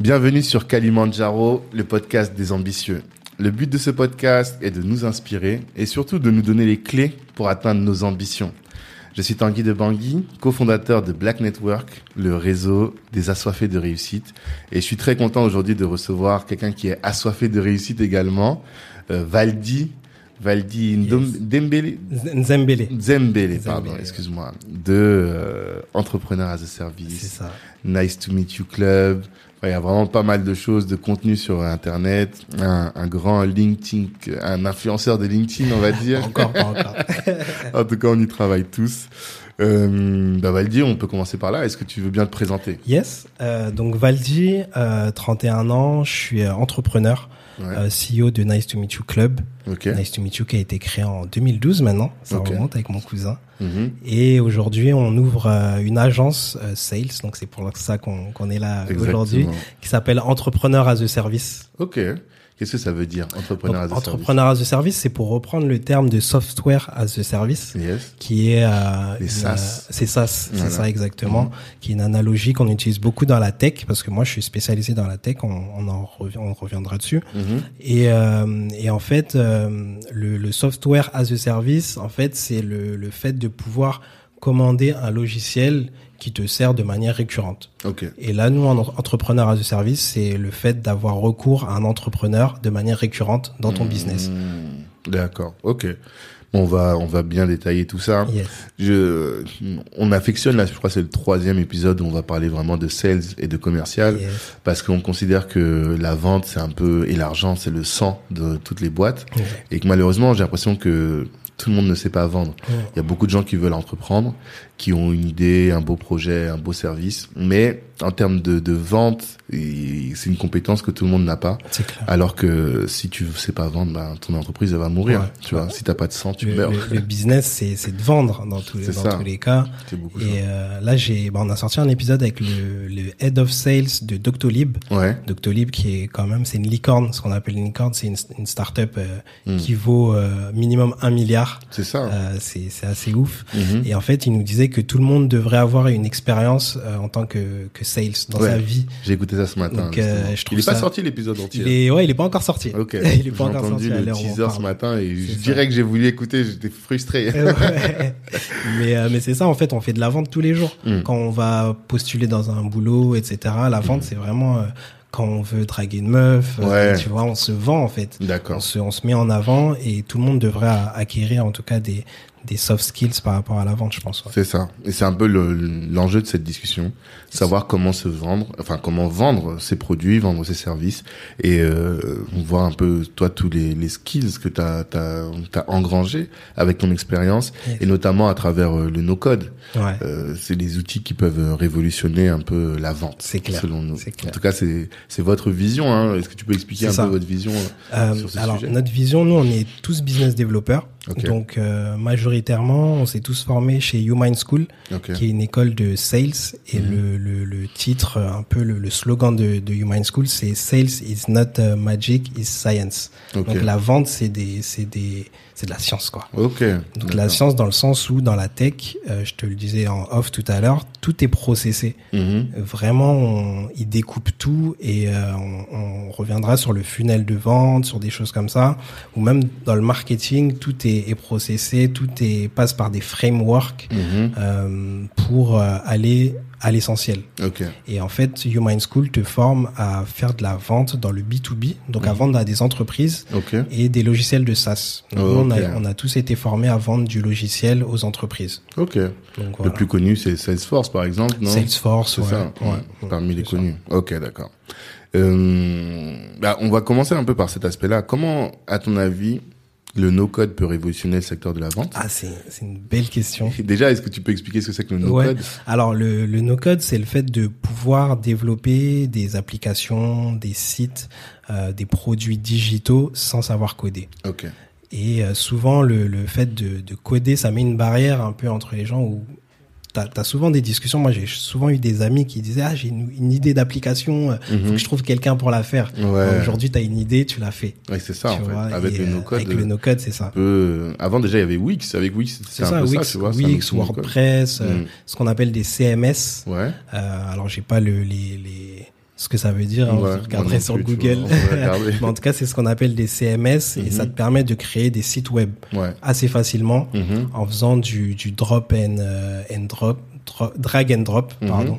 Bienvenue sur Kalimandjaro, le podcast des ambitieux. Le but de ce podcast est de nous inspirer et surtout de nous donner les clés pour atteindre nos ambitions. Je suis Tanguy de Bangui, cofondateur de Black Network, le réseau des assoiffés de réussite. Et je suis très content aujourd'hui de recevoir quelqu'un qui est assoiffé de réussite également, euh, Valdi. Valdi Dembele, Zembele. Zembele, pardon, excuse-moi, de euh, Entrepreneur as a Service. C'est ça. Nice to Meet You Club. Il y a vraiment pas mal de choses, de contenu sur Internet. Un, un grand LinkedIn, un influenceur de LinkedIn, on va dire. Encore, pas encore. en tout cas, on y travaille tous. Euh, bah Valdi, on peut commencer par là. Est-ce que tu veux bien te présenter? Yes. Euh, donc Valdi, euh, 31 ans, je suis euh, entrepreneur, Ouais. euh, CEO de Nice to Meet You Club. Ok. Nice to Meet You qui a été créé en 2012 maintenant. Ça Ok. remonte avec mon cousin. Mhm. Et aujourd'hui, on ouvre euh, une agence euh, sales. Donc c'est pour ça qu'on est là aujourd'hui, qui s'appelle Entrepreneur as a Service. Ok. Qu'est-ce que ça veut dire, entrepreneur Donc, as a service entrepreneur as a Service, c'est pour reprendre le terme de software as a service. Yes. qui est euh, Les SaaS. euh, c'est ça, c'est Voilà. Mhm. ça exactement, qui est une analogie qu'on utilise beaucoup dans la tech parce que moi je suis spécialisé dans la tech, on, on en revient, on reviendra dessus. Mhm. Et, euh, et en fait, euh, le, le software as a service, en fait, c'est le, le fait de pouvoir commander un logiciel qui te sert de manière récurrente. Et là, nous, en entrepreneur as a service, c'est le fait d'avoir recours à un entrepreneur de manière récurrente dans ton business. Hmm. D'accord. Ok. On va on va bien détailler tout ça. Yes. Je, on affectionne là, je crois que c'est le troisième épisode où on va parler vraiment de sales et de commercial. Yes. parce qu'on considère que la vente c'est un peu et l'argent c'est le sang de toutes les boîtes et que malheureusement j'ai l'impression que tout le monde ne sait pas vendre. Il y a beaucoup de gens qui veulent entreprendre, qui ont une idée, un beau projet, un beau service, mais en termes de, de vente, c'est une compétence que tout le monde n'a pas. Clair. Alors que si tu sais pas vendre, ben, ton entreprise elle va mourir. Ouais. Tu vois, si t'as pas de sang, tu le, meurs. le- le business, c'est c'est de vendre dans tous les, dans ça. tous les cas. Et euh, là, j'ai, bah, on a sorti un épisode avec le, le head of sales de Doctolib. Ouais. Doctolib, qui est quand même, c'est une licorne. Ce qu'on appelle une licorne, c'est une, une startup euh, Mm. qui vaut euh, minimum un milliard. C'est ça. Euh, c'est c'est assez ouf. Mhm. Et en fait, il nous disait que tout le monde devrait avoir une expérience euh, en tant que, que sales dans Ouais. sa vie. J'ai écouté ça ce matin. Donc, euh, je trouve Il est pas ça- sorti l'épisode entier. Il est, ouais, il est pas encore sorti. Ok. il est pas encore entendu sorti. le on teaser ce matin et je dirais que j'ai voulu écouter, j'étais frustré. Ouais. mais euh, mais c'est ça en fait on fait de la vente tous les jours Mm. quand on va postuler dans un boulot etc la vente c'est vraiment euh, quand on veut draguer une meuf Ouais. tu vois on se vend en fait on D'accord. se on se met en avant et tout le monde devrait acquérir en tout cas des des soft skills par rapport à la vente je pense ouais. C'est ça. Et c'est un peu le- l'enjeu de cette discussion. Savoir comment se vendre, enfin comment vendre ses produits, vendre ses services et euh, voir un peu toi tous les, les skills que tu as, as, engrangés avec ton expérience Yes. et notamment à travers euh, le no-code. ouais Euh, c'est des outils qui peuvent euh, révolutionner un peu la vente, C'est clair, selon nous. c'est clair. En tout cas, c'est c'est votre vision. Hein. Est-ce que tu peux expliquer un ça. peu votre vision euh, Euh, sur ce alors sujet? notre vision nous on est tous business développeurs Donc euh, majoritairement on s'est tous formés chez YouMind School Ok. qui est une école de sales et Mhm. le, le, le titre euh, un peu le, le slogan de, de YouMind School c'est sales is not uh, magic is science Ok. donc la vente c'est des c'est des c'est de la science quoi Ok. donc la science dans le sens où dans la tech euh, je te le disais en off tout à l'heure tout est processé Mhm. vraiment on, ils découpent tout et euh, on, on reviendra sur le funnel de vente sur des choses comme ça ou même dans le marketing tout est, est processé tout est passe par des frameworks Mhm. euh, pour euh, aller à l'essentiel. Ok. Et en fait, YouMind School te forme à faire de la vente dans le B2B, donc à Mhm. vendre à des entreprises Ok. et des logiciels de SaaS. Donc, Oh, nous, on, a, on a tous été formés à vendre du logiciel aux entreprises. Ok. Donc, Le voilà. plus connu, c'est Salesforce, par exemple, non? Salesforce, ouais, ça, ouais, ouais, ouais, parmi les c'est ça. connus. Ok, d'accord. Euh, bah, on va commencer un peu par cet aspect-là. Comment, à ton avis, le no-code peut révolutionner le secteur de la vente Ah, c'est une belle question. Déjà, est-ce que tu peux expliquer ce que c'est que le Ouais. no-code Alors le, le no-code, c'est le fait de pouvoir développer des applications, des sites, euh, des produits digitaux sans savoir coder. Ok. Et euh, souvent, le, le fait de, de coder, ça met une barrière un peu entre les gens où t'as as souvent des discussions. Moi, j'ai souvent eu des amis qui disaient ah j'ai une, une idée d'application, euh, faut Mhm. que je trouve quelqu'un pour la faire. Ouais. Aujourd'hui, t'as une idée, tu l'as fait. Ouais, c'est ça, fait. vois, Avec et, le euh, no-code. Avec le no-code, c'est ça. peu- Avant, déjà, il y avait Wix. Avec Wix, C'est c'était un ça, peu Wix, ça, tu vois. Wix. WordPress, euh, Mm. ce qu'on appelle des CMS. Ouais. Euh, alors j'ai pas le, les, les, ce que ça veut dire. hein, Ouais, vous regarderez sur plus, Google. Mais en tout cas, c'est ce qu'on appelle des CMS et Mhm. ça te permet de créer des sites web Ouais. assez facilement Mhm. en faisant du, du drop and, euh, and drop, dro- drag and drop, Mhm. pardon.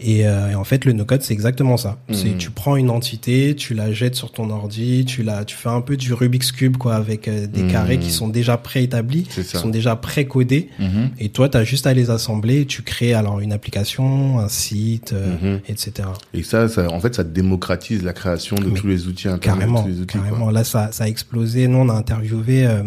Et, euh, et en fait, le no-code, c'est exactement ça. Mhm. C'est tu prends une entité, tu la jettes sur ton ordi, tu la, tu fais un peu du Rubik's cube quoi, avec euh, des Mhm. carrés qui sont déjà préétablis, qui sont déjà pré-codés. Mhm. Et toi, tu as juste à les assembler. et Tu crées alors une application, un site, euh, etc. Et ça, ça, en fait, ça démocratise la création de Mais tous les outils internet, Carrément, tous les outils, quoi. carrément. Là, ça, ça a explosé. Nous, on a interviewé euh,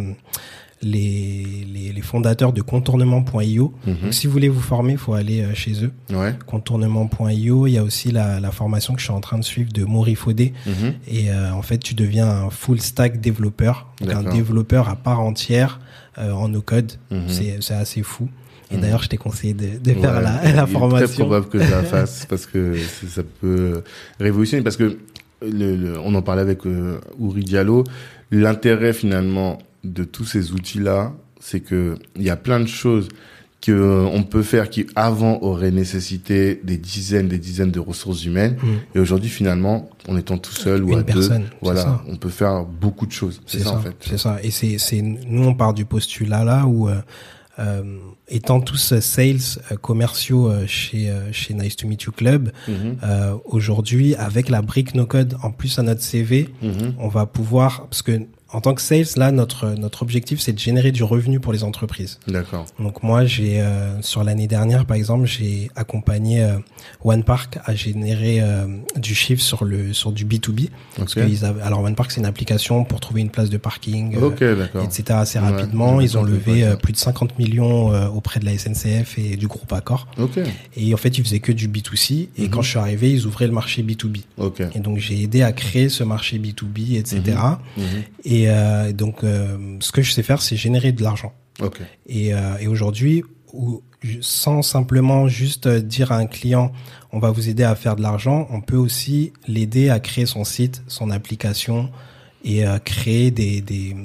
les, les, les fondateurs de contournement.io. Mhm. Donc, si vous voulez vous former, il faut aller euh, chez eux. Ouais. Contournement.io. Il y a aussi la, la formation que je suis en train de suivre de Faudé. Mhm. Et euh, en fait, tu deviens un full stack développeur, donc un développeur à part entière euh, en no code. Mhm. C'est c'est assez fou. Et Mhm. d'ailleurs, je t'ai conseillé de, de faire Ouais. la, Il est la très formation. probable que je la fasse parce que c'est- ça peut révolutionner. Parce que le, le- on en parlait avec euh, Uri Diallo. L'intérêt finalement de tous ces outils-là, c'est que il y a plein de choses que euh, on peut faire qui avant auraient nécessité des dizaines, des dizaines de ressources humaines. Mhm. Et aujourd'hui, finalement, en étant tout seul ou Une à personne, deux, voilà, ça. on peut faire beaucoup de choses. C'est ça, en fait. C'est ça. Et c'est, c'est, nous, on part du postulat là où, euh, euh, étant tous sales euh, commerciaux euh, chez, chez Nice to Meet You Club, Mhm, aujourd'hui, avec la brique no code en plus à notre CV, mhm. on va pouvoir, parce que en tant que sales, là, notre, notre objectif, c'est de générer du revenu pour les entreprises. D'accord. Donc moi, j'ai euh, sur l'année dernière, par exemple, j'ai accompagné euh, One Park à générer euh, du chiffre sur le sur du B2B. Parce Ok. qu'ils avaient, alors One Park, c'est une application pour trouver une place de parking, euh, Ok, d'accord. etc. assez rapidement. Ils ont levé ouais, euh, plus de 50 millions euh, auprès de la SNCF et du groupe Accor. Ok, Et en fait, ils faisaient que du B2C. Et Mhm. quand je suis arrivé, ils ouvraient le marché B2B. ok. Et donc j'ai aidé à créer ce marché B2B, etc. Mhm. Et euh, donc euh, ce que je sais faire, c'est générer de l'argent. Et, euh, et aujourd'hui, sans simplement juste dire à un client, on va vous aider à faire de l'argent, on peut aussi l'aider à créer son site, son application et créer des, des,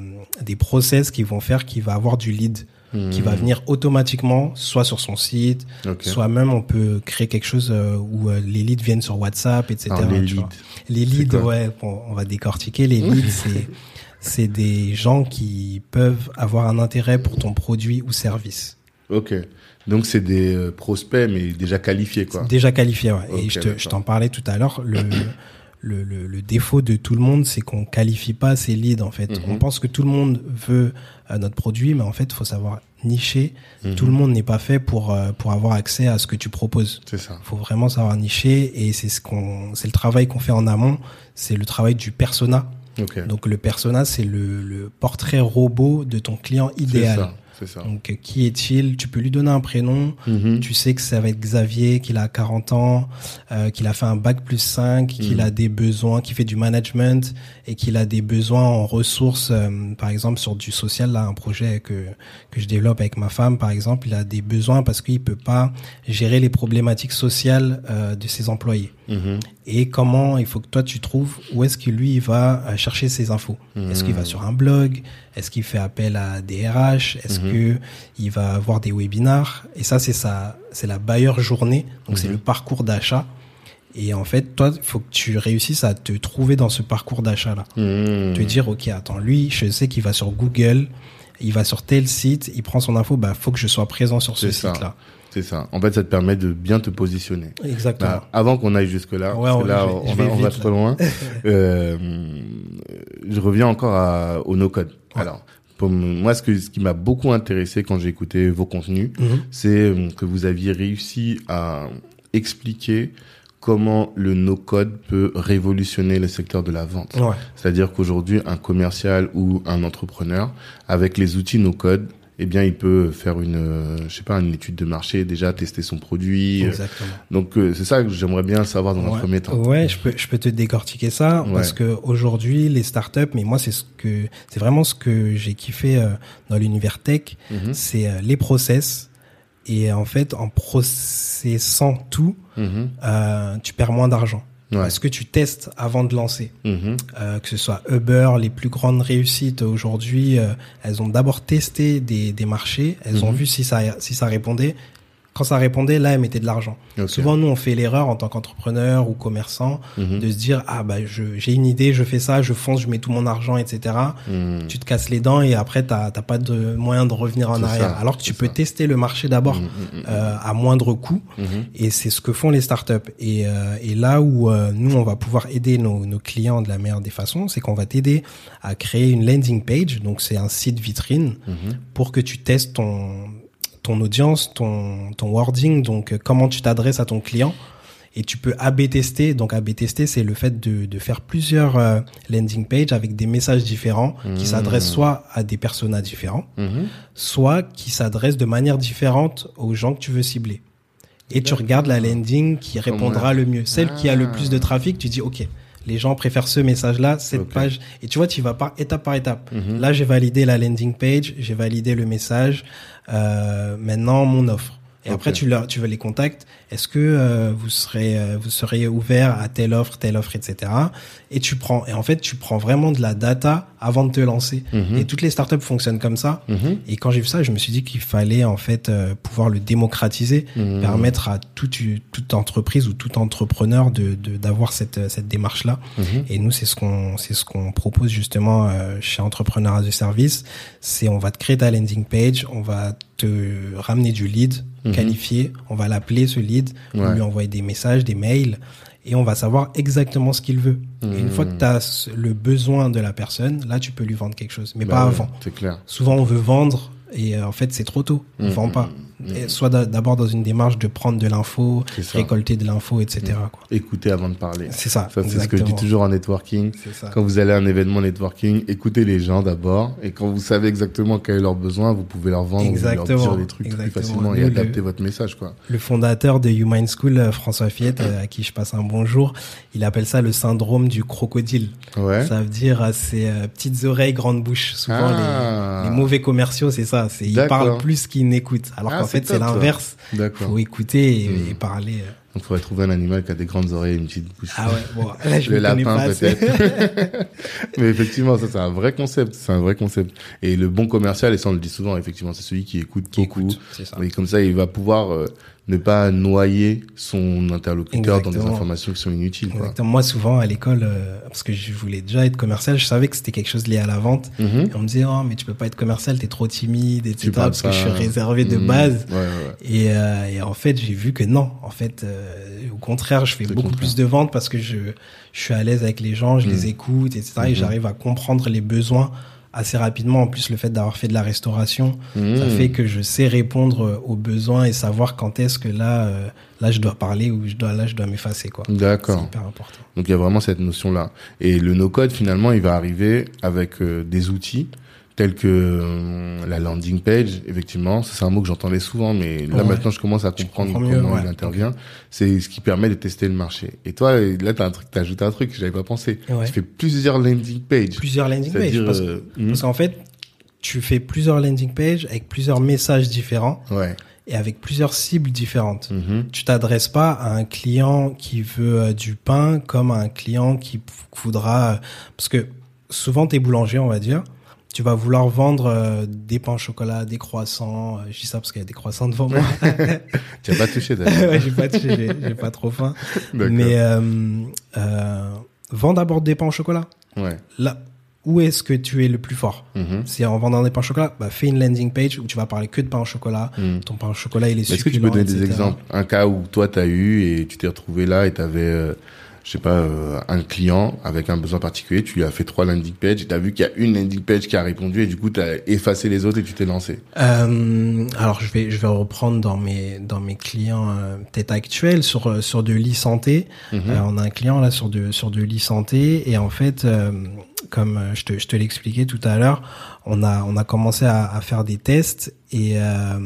des process qui vont faire qu'il va avoir du lead qui va Mhm. venir automatiquement, soit sur son site, soit même on peut créer quelque chose où les leads viennent sur WhatsApp, etc. Alors, les leads. Les ouais, bon, on va décortiquer. Les leads, c'est c'est des gens qui peuvent avoir un intérêt pour ton produit ou service. Ok. Donc c'est des euh, prospects mais déjà qualifiés quoi. Déjà qualifié, ouais. Et je te- je t'en parlais tout à l'heure. Le, le, le, le défaut de tout le monde, c'est qu'on qualifie pas ses leads, en fait. Mhm. On pense que tout le monde veut euh, notre produit, mais en fait, il faut savoir nicher. Mhm. Tout le monde n'est pas fait pour, euh, pour avoir accès à ce que tu proposes. C'est ça. faut vraiment savoir nicher et c'est ce qu'on c'est le travail qu'on fait en amont c'est le travail du persona Donc le persona c'est le, le portrait robot de ton client C'est idéal ça. C'est ça. donc qui est-il? Tu peux lui donner un prénom Mhm. tu sais que ça va être Xavier qu'il a 40 ans euh, qu'il a fait un bac plus 5 qu'il Mhm. a des besoins qu'il fait du management et qu'il a des besoins en ressources euh, par exemple sur du social là un projet que que je développe avec ma femme par exemple il a des besoins parce qu'il peut pas gérer les problématiques sociales euh, de ses employés Mhm. et comment il faut que toi tu trouves où est-ce que lui il va chercher ses infos? Est-ce qu'il va sur un blog? Est-ce qu'il fait appel à des RH Est-ce. Que il va voir des webinars Et ça c'est ça, c'est la buyer journée. Donc c'est Mhm. le parcours d'achat. Et en fait, toi, il faut que tu réussisses à te trouver dans ce parcours d'achat là. Mhm. Te dire ok, attends, lui, je sais qu'il va sur Google, il va sur tel site, il prend son info, bah faut que je sois présent sur ce C'est ça. site là. C'est ça. En fait, ça te permet de bien te positionner. Exactement. Bah, avant qu'on aille jusque là, Ouais, parce que là on, va, vais on va vite, trop là. loin. euh, je reviens encore à, au no code. Ouais. Alors, pour moi, ce que ce qui m'a beaucoup intéressé quand j'ai écouté vos contenus, Mhm. c'est euh, que vous aviez réussi à expliquer comment le no-code peut révolutionner le secteur de la vente. Ouais. C'est-à-dire qu'aujourd'hui, un commercial ou un entrepreneur, avec les outils no-code, eh bien, il peut faire une, euh, je sais pas, une étude de marché, déjà tester son produit. Exactement. Donc, euh, c'est ça que j'aimerais bien savoir dans un premier temps. Ouais, je peux, je peux te décortiquer ça Ouais. parce que aujourd'hui, les startups, mais moi, c'est ce que, c'est vraiment ce que j'ai kiffé euh, dans l'univers tech, Mhm, c'est euh, les process. Et en fait, en processant tout, mhm, euh, tu perds moins d'argent. Ouais, Parce que tu testes avant de lancer. mhm, Euh, que ce soit Uber, les plus grandes réussites aujourd'hui, euh, elles ont d'abord testé des, des marchés, elles ont Mhm. vu si ça, si ça répondait. Quand ça répondait, là, elle mettait de l'argent. Souvent, nous, on fait l'erreur en tant qu'entrepreneur ou commerçant Mhm. de se dire ah bah je j'ai une idée, je fais ça, je fonce, je mets tout mon argent, etc. Mhm. Tu te casses les dents et après t'as t'as pas de moyen de revenir en C'est arrière. ça, Alors que tu peux ça. tester le marché d'abord Mhm, euh, à moindre coût. Et c'est ce que font les startups. Et, euh, et là où euh, nous, on va pouvoir aider nos, nos clients de la meilleure des façons, c'est qu'on va t'aider à créer une landing page. Donc, c'est un site vitrine pour que tu testes ton, ton audience, ton, ton wording, donc euh, comment tu t'adresses à ton client. Et tu peux A-B tester. Donc, A-B tester, c'est le fait de, de faire plusieurs euh, landing pages avec des messages différents qui Mhm. s'adressent soit à des personas différents, Mhm. soit qui s'adresse de manière différente aux gens que tu veux cibler. Et tu regardes la landing qui répondra le mieux. Celle qui a le plus de trafic, tu dis, OK, les gens préfèrent ce message-là, cette page. Et tu vois, tu vas par étape par étape. Mhm. Là, j'ai validé la landing page, j'ai validé le message. Euh, maintenant, mon offre. Et après, tu, leur, tu veux les contacts. Est-ce que euh, vous serez euh, vous serez ouvert à telle offre, telle offre, etc. Et tu prends. Et en fait, tu prends vraiment de la data avant de te lancer. Mhm. Et toutes les startups fonctionnent comme ça. Mhm. Et quand j'ai vu ça, je me suis dit qu'il fallait en fait euh, pouvoir le démocratiser, Mhm. permettre à toute, toute entreprise ou tout entrepreneur de de- d'avoir cette cette démarche là. Et nous, c'est ce qu'on c'est ce qu'on propose justement euh, chez Entrepreneur as a Service. C'est on va te créer ta landing page, on va te ramener du lead qualifié, on va l'appeler ce lead, on Ouais. lui envoyer des messages, des mails, et on va savoir exactement ce qu'il veut. Et une fois que tu as le besoin de la personne, là, tu peux lui vendre quelque chose, mais Bah pas ouais, avant. C'est clair. Souvent, on veut vendre et euh, en fait, c'est trop tôt. On Mhm. vend pas. Et soit d'a- d'abord dans une démarche de prendre de l'info, récolter de l'info, etc. quoi. Écouter avant de parler. C'est ça. Ça, c'est ce que je dis exactement. toujours en networking. Ça. Quand vous allez à un événement networking, écoutez les gens d'abord. Et quand vous savez exactement quel est leur besoin, vous pouvez leur vendre, vous leur Exactement. dire des trucs plus Exactement. facilement et adapter le- votre message, quoi. Le fondateur de Human School, euh, François Fiette, euh, à qui je passe un bonjour, il appelle ça le syndrome du crocodile. Ouais. Ça veut dire c'est euh, petites oreilles, grandes bouches. Souvent, Ah. les, les mauvais commerciaux, c'est ça. Ils parlent plus qu'ils n'écoutent. Alors Ah, qu'en fait, c'est l'inverse. D'accord. Faut écouter et, Hmm. et parler. euh. Donc, faudrait trouver un animal qui a des grandes oreilles et une petite bouche. Ah ouais, bon, là, je le lapin peut-être. Mais effectivement, ça c'est un vrai concept, c'est un vrai concept. Et le bon commercial, et ça on le dit souvent, effectivement, c'est celui qui écoute Qui beaucoup. écoute, ça. Et comme ça, il va pouvoir euh, ne pas noyer son interlocuteur dans des informations qui sont inutiles. Quoi. Moi, souvent, à l'école, euh, parce que je voulais déjà être commercial, je savais que c'était quelque chose lié à la vente. Mhm. Et on me disait, oh, mais tu peux pas être commercial, t'es trop timide, etc. Parce que je suis réservé de Mhm. base. Ouais, ouais. Et, euh, et en fait, j'ai vu que non. En fait, euh, au contraire, je fais beaucoup contraire. plus de ventes parce que je, je suis à l'aise avec les gens, je Mhm. les écoute, etc. Et j'arrive à comprendre les besoins assez rapidement. En plus, le fait d'avoir fait de la restauration, ça Mhm. fait que je sais répondre aux besoins et savoir quand est-ce que là, euh, là, je dois parler ou je dois, là, je dois m'effacer, quoi. C'est D'accord. hyper important. Donc il y a vraiment cette notion-là. Et le no-code, finalement, il va arriver avec euh, des outils tels que euh, la landing page, effectivement. C'est un mot que j'entendais souvent, mais là Ouais. maintenant, je commence à comprendre comment mieux, il intervient. C'est ce qui permet de tester le marché. Et toi, là, t'as un truc, t'as ajouté un truc que j'avais pas pensé. Ouais. Tu fais plusieurs landing pages. Plusieurs landing pages. Parce, euh, hmm, parce qu'en fait, tu fais plusieurs landing pages avec plusieurs messages différents ouais. et avec plusieurs cibles différentes. Mhm. Tu t'adresses pas à un client qui veut euh, du pain comme à un client qui voudra parce que souvent t'es boulanger on va dire tu vas vouloir vendre euh, des pains au chocolat des croissants euh, je dis ça parce qu'il y a des croissants devant moi. Tu as pas touché d'ailleurs. ouais, j'ai pas touché, j'ai pas trop faim. Mais euh, euh, vends d'abord des pains au chocolat. Ouais. là où est-ce que tu es le plus fort? Mhm. c'est en vendant des pains au chocolat? Bah fais une landing page où tu vas parler que de pain au chocolat. Mhm. ton pain au chocolat il est Est-ce que tu peux succulent, donner des exemples? Un cas où toi, tu as eu et tu t'es retrouvé là et tu avais, je sais pas, euh, un client avec un besoin particulier, tu lui as fait trois landing pages et tu as vu qu'il y a une landing page qui a répondu et du coup, tu as effacé les autres et tu t'es lancé. Euh, alors je vais je vais reprendre dans mes dans mes clients euh, peut-être actuels sur euh, sur de l'e-santé. Mhm. Euh, on a un client là sur de sur de l'e-santé et en fait euh, comme je te je te l'expliquais tout à l'heure, on a on a commencé à, à faire des tests et euh,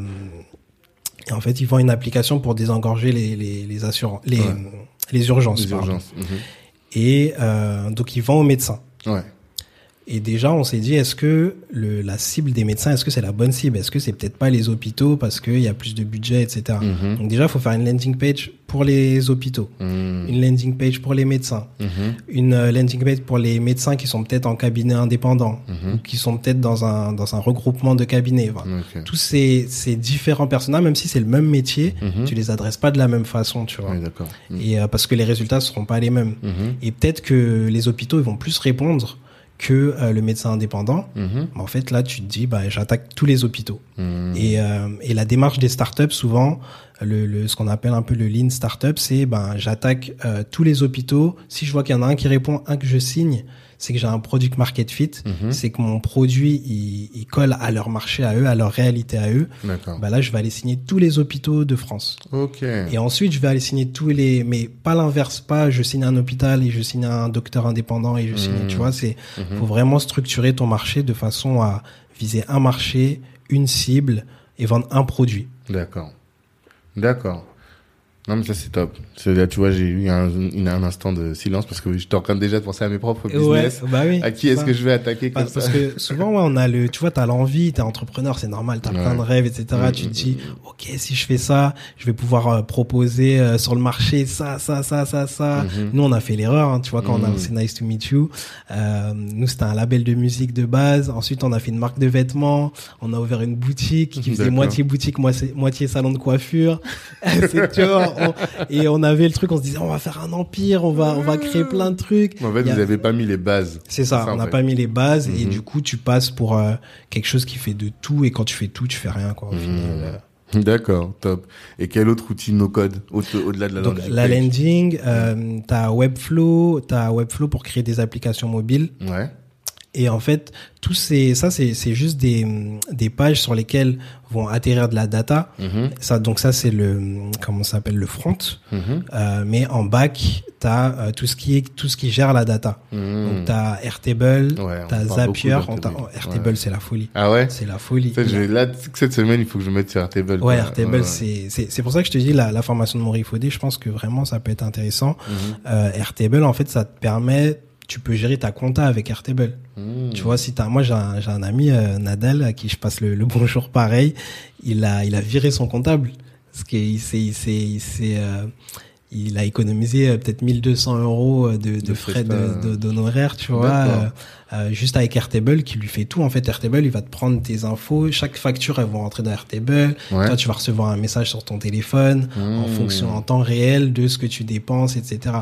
et en fait, ils vendent une application pour désengorger les les les assurances les Ouais. Les urgences. Les urgences. Mhm. Et euh, donc ils vendent aux médecins. Ouais. Et déjà, on s'est dit, est-ce que le, la cible des médecins, est-ce que c'est la bonne cible? Est-ce que c'est peut-être pas les hôpitaux parce qu'il y a plus de budget, etc. Mhm. Donc déjà, il faut faire une landing page pour les hôpitaux, Mhm. une landing page pour les médecins, Mhm. une euh, landing page pour les médecins qui sont peut-être en cabinet indépendant Mhm. ou qui sont peut-être dans un dans un regroupement de cabinets. Voilà. Tous ces ces différents personnages, même si c'est le même métier, tu les adresses pas de la même façon, tu vois. Oui, d'accord. Mhm. Et euh, parce que les résultats seront pas les mêmes. Et peut-être que les hôpitaux ils vont plus répondre que euh, le médecin indépendant. Mhm. En fait, là, tu te dis, bah, j'attaque tous les hôpitaux. Mhm. Et, euh, et la démarche des startups, souvent, le, le, ce qu'on appelle un peu le lean startup, c'est, ben, j'attaque euh, tous les hôpitaux. Si je vois qu'il y en a un qui répond, un que je signe, c'est que j'ai un product market fit, Mhm. c'est que mon produit, il, il colle à leur marché à eux, à leur réalité à eux. Bah là, je vais aller signer tous les hôpitaux de France. Ok. Et ensuite, je vais aller signer tous les, mais pas l'inverse, pas je signe un hôpital et je signe un docteur indépendant et je signe, Mhm. tu vois, c'est, Mhm. faut vraiment structurer ton marché de façon à viser un marché, une cible et vendre un produit. D'accord. D'accord. Non, mais ça, c'est top. Là, tu vois, j'ai eu un, une- un instant de silence parce que j'étais en train déjà de penser à mes propres business. bah oui. À qui est-ce que je vais attaquer comme parce ça que souvent, ouais, on a le, tu vois, t'as l'envie, t'es entrepreneur, c'est normal, t'as Ouais. plein de rêves, etc. Mm, tu te mm, dis, ok, si je fais ça, je vais pouvoir euh, proposer euh, sur le marché ça, ça, ça, ça, ça. Mhm. Nous, on a fait l'erreur, hein, tu vois, quand on a Mm. lancé Nice to Meet You. Euh, nous, c'était un label de musique de base. Ensuite, on a fait une marque de vêtements. On a ouvert une boutique qui faisait moitié boutique, moitié, moitié salon de coiffure. C'est, tu vois, on- et on avait le truc, on se disait, on va faire un empire, on va, on va créer plein de trucs. En fait, vous avez pas mis les bases. C'est ça, on n'a pas mis les bases et Mhm. du coup tu passes pour euh, quelque chose qui fait de tout et quand tu fais tout tu fais rien quoi. au Mhm. final, euh. D'accord, top. Et quel autre outil no code au- au-delà de la Donc landing la landing, euh, t'as Webflow, t'as Webflow pour créer des applications mobiles Ouais. Et en fait tous ces ça c'est c'est juste des des pages sur lesquelles vont atterrir de la data. Mhm. Ça donc ça c'est le comment ça s'appelle le front, Mhm. Euh, mais en back t'as euh, tout ce qui est tout ce qui gère la data. Mhm. Donc t'as Airtable, Ouais, parle Zapier, beaucoup on t'a- d'Airtable. Airtable Ouais. c'est la folie. Ah ouais C'est la folie. Je Là, cette semaine, il faut que je mette sur Airtable. Ouais. Airtable, Ouais, c'est c'est c'est pour ça que je te dis la, la formation de Morifodé, je pense que vraiment ça peut être intéressant. Euh, Airtable, en fait, ça te permet, tu peux gérer ta compta avec Airtable. Mhm. Tu vois, si t'as, moi j'ai un, j'ai un ami euh, Nadal à qui je passe le, le bonjour pareil, il a il a viré son comptable parce qu'il s'est il s'est il s'est euh, il a économisé euh, peut-être 1200 euros euh, de, de De frais de- d'honoraires, tu vois, euh, euh, juste avec Airtable qui lui fait tout. En fait, Airtable, il va te prendre tes infos, chaque facture, elles vont rentrer dans Airtable. Ouais. Toi, tu vas recevoir un message sur ton téléphone en Mmh. fonction en temps réel de ce que tu dépenses, etc.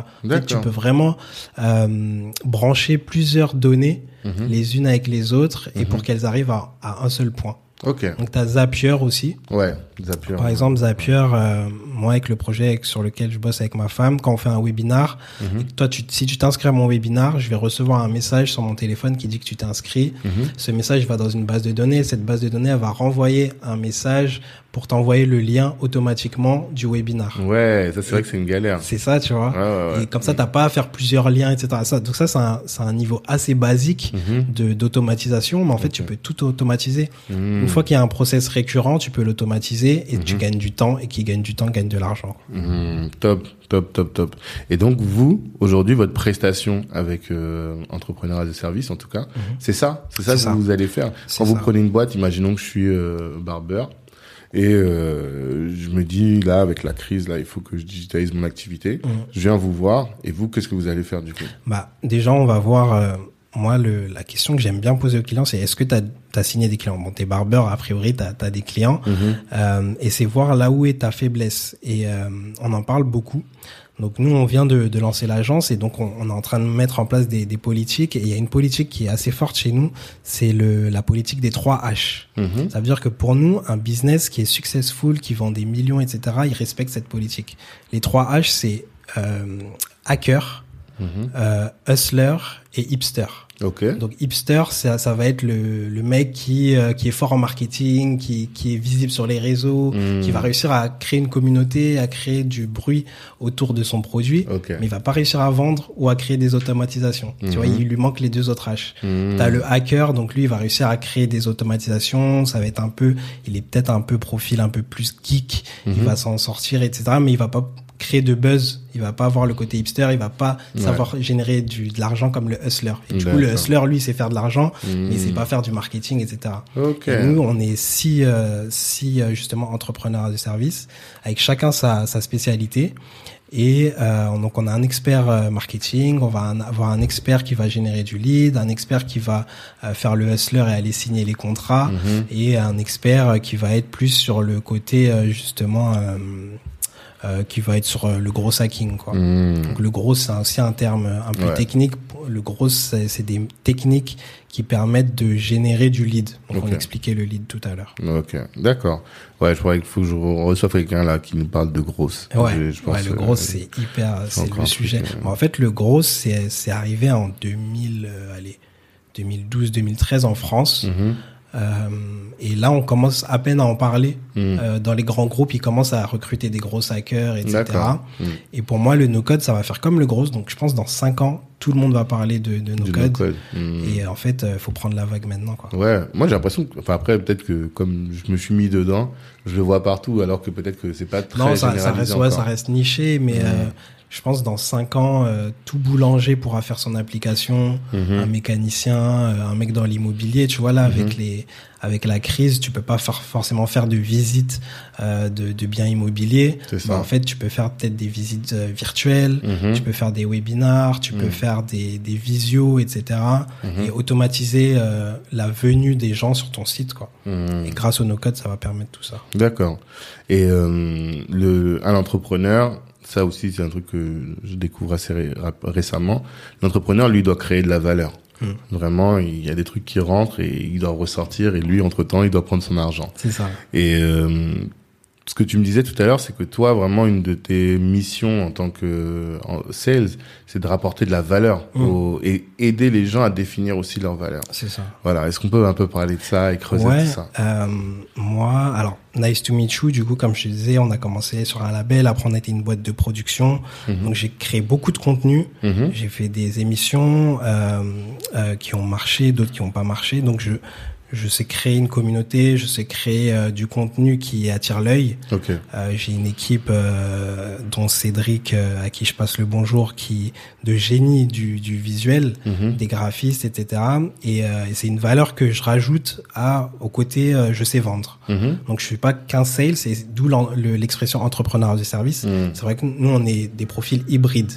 Tu peux vraiment euh, brancher plusieurs données Mhm. les unes avec les autres et Mhm. pour qu'elles arrivent à, à un seul point. Ok. Donc tu as Zapier aussi. Ouais, Zapier. Par exemple, Zapier, euh, moi avec le projet sur lequel je bosse avec ma femme, quand on fait un webinar, Mhm. toi, tu, si tu t'inscris à mon webinar, je vais recevoir un message sur mon téléphone qui dit que tu t'es inscrit. Mhm. Ce message va dans une base de données. Cette base de données, elle va renvoyer un message pour t'envoyer le lien automatiquement du webinar. Ouais, ça c'est vrai que c'est une galère. C'est ça, tu vois. Ouais, ouais, ouais. Et comme ça, t'as pas à faire plusieurs liens, etc. Ça, donc ça, c'est un, un niveau assez basique Mhm. de d'automatisation, mais en fait, tu peux tout automatiser. Mhm. Une fois qu'il y a un process récurrent, tu peux l'automatiser et tu Mhm. gagnes du temps et qui gagne du temps gagne de l'argent. Top, top, top, top. Et donc vous, aujourd'hui, votre prestation avec euh, entrepreneur a service, en tout cas, c'est ça, c'est ça que ça. vous allez faire? Quand vous prenez une boîte, imaginons que je suis euh, barbeur et euh, je me dis là avec la crise là, il faut que je digitalise mon activité. Mhm. Je viens vous voir et vous, qu'est-ce que vous allez faire du coup? Bah, déjà, on va voir. euh, moi, le, la question que j'aime bien poser aux clients, c'est est-ce que tu as, signé des clients? Bon, t'es barbeur, a priori, tu as, des clients. Mhm. Euh, et c'est voir là où est ta faiblesse. Et euh, on en parle beaucoup. Donc nous, on vient de, de lancer l'agence et donc on, on est en train de mettre en place des, des politiques. Et il y a une politique qui est assez forte chez nous, c'est le la politique des trois H. Mhm. Ça veut dire que pour nous, un business qui est successful, qui vend des millions, etc., il respecte cette politique. Les trois H, c'est euh, hacker, Mhm. euh, hustler et hipster. Ok. Donc hipster, ça, ça va être le, le mec qui euh, qui est fort en marketing, qui qui est visible sur les réseaux, Mhm. qui va réussir à créer une communauté, à créer du bruit autour de son produit, Ok. mais il va pas réussir à vendre ou à créer des automatisations. Tu vois, Mhm. il lui manque les deux autres H. Mhm. T'as le hacker, donc lui, il va réussir à créer des automatisations. Ça va être un peu, il est peut-être un peu profil un peu plus geek. Il Mhm. va s'en sortir, etc. Mais il va pas créer de buzz. Il va pas avoir le côté hipster. Il va pas Ouais. savoir générer du, de l'argent comme le hustler. Et du coup, le hustler, lui, sait faire de l'argent, Mhm. mais il sait pas faire du marketing, etc. Ok. Et nous, on est six, euh, six euh, justement entrepreneurs de service, avec chacun sa, sa spécialité. Et euh, donc, on a un expert euh, marketing, on va un- avoir un expert qui va générer du lead, un expert qui va euh, faire le hustler et aller signer les contrats, Mhm. et un expert qui va être plus sur le côté euh, justement qui va être sur euh, le gros hacking quoi. Mhm. Donc le gros c'est aussi un terme un peu Ouais. technique. Le gros c'est des techniques qui permettent de générer du lead. Donc on expliquait le lead tout à l'heure. Ok, d'accord. Ouais, je crois qu'il faut que je reçoive quelqu'un là qui nous parle de grosse. Ouais, Je- je pense, ouais, le euh, gros c'est hyper c'est le sujet. euh, Mais en fait le gros c'est arrivé en 2000 euh, allez 2012 2013 en France. mhm, Euh, et là on commence à peine à en parler. mhm. Euh, dans les grands groupes, ils commencent à recruter des gros hackers, etc. Mhm. Et pour moi, le no-code, ça va faire comme le gros. Donc, je pense dans 5 ans, tout le monde va parler de, no-code. Mhm. Et en fait, il faut prendre la vague maintenant. Quoi. Ouais, moi j'ai l'impression que, enfin après peut-être que comme je me suis mis dedans, je le vois partout alors que peut-être que c'est pas très non, ça, ça, reste, ouais, ça reste niché, mais euh, je pense dans 5 ans, euh, tout boulanger pourra faire son application, Mhm. un mécanicien, euh, un mec dans l'immobilier. Tu vois, là, Mhm. avec, les, avec la crise, tu peux pas faire, forcément faire de visites euh, de, de biens immobiliers. Bah, en fait, tu peux faire peut-être des visites euh, virtuelles. Mhm. Tu peux faire des webinars, tu peux Mhm. faire des, des visios, etc. Mhm. Et automatiser euh, la venue des gens sur ton site. Quoi. Mhm. Et grâce au no-code, ça va permettre tout ça. D'accord. Et euh, le un entrepreneur, ça aussi c'est un truc que je découvre assez ré- récemment. L'entrepreneur lui doit créer de la valeur. Mm. Vraiment, il y a des trucs qui rentrent et il doit ressortir et lui entre temps il doit prendre son argent. C'est ça. Et euh, ce que tu me disais tout à l'heure, c'est que toi, vraiment, une de tes missions en tant que sales, c'est de rapporter de la valeur Mm. au- et aider les gens à définir aussi leur valeur. C'est ça. Voilà. Est-ce qu'on peut un peu parler de ça et creuser Ouais, tout ça? euh, moi, alors, Nice to Meet You, du coup, comme je te disais, on a commencé sur un label, après on a été une boîte de production. Mhm. Donc j'ai créé beaucoup de contenu. Mhm. J'ai fait des émissions euh, euh, qui ont marché, d'autres qui n'ont pas marché. Donc je je sais créer une communauté, je sais créer euh, du contenu qui attire l'œil. Ok. Euh, J'ai une équipe euh, dont Cédric, euh, à qui je passe le bonjour, qui de génie du, du visuel, Mhm. des graphistes, etc. Et, euh, et c'est une valeur que je rajoute à au côté euh, je sais vendre. Mhm. Donc je suis pas qu'un sales, c'est d'où le- l'expression entrepreneur du service. Mhm. C'est vrai que nous on est des profils hybrides.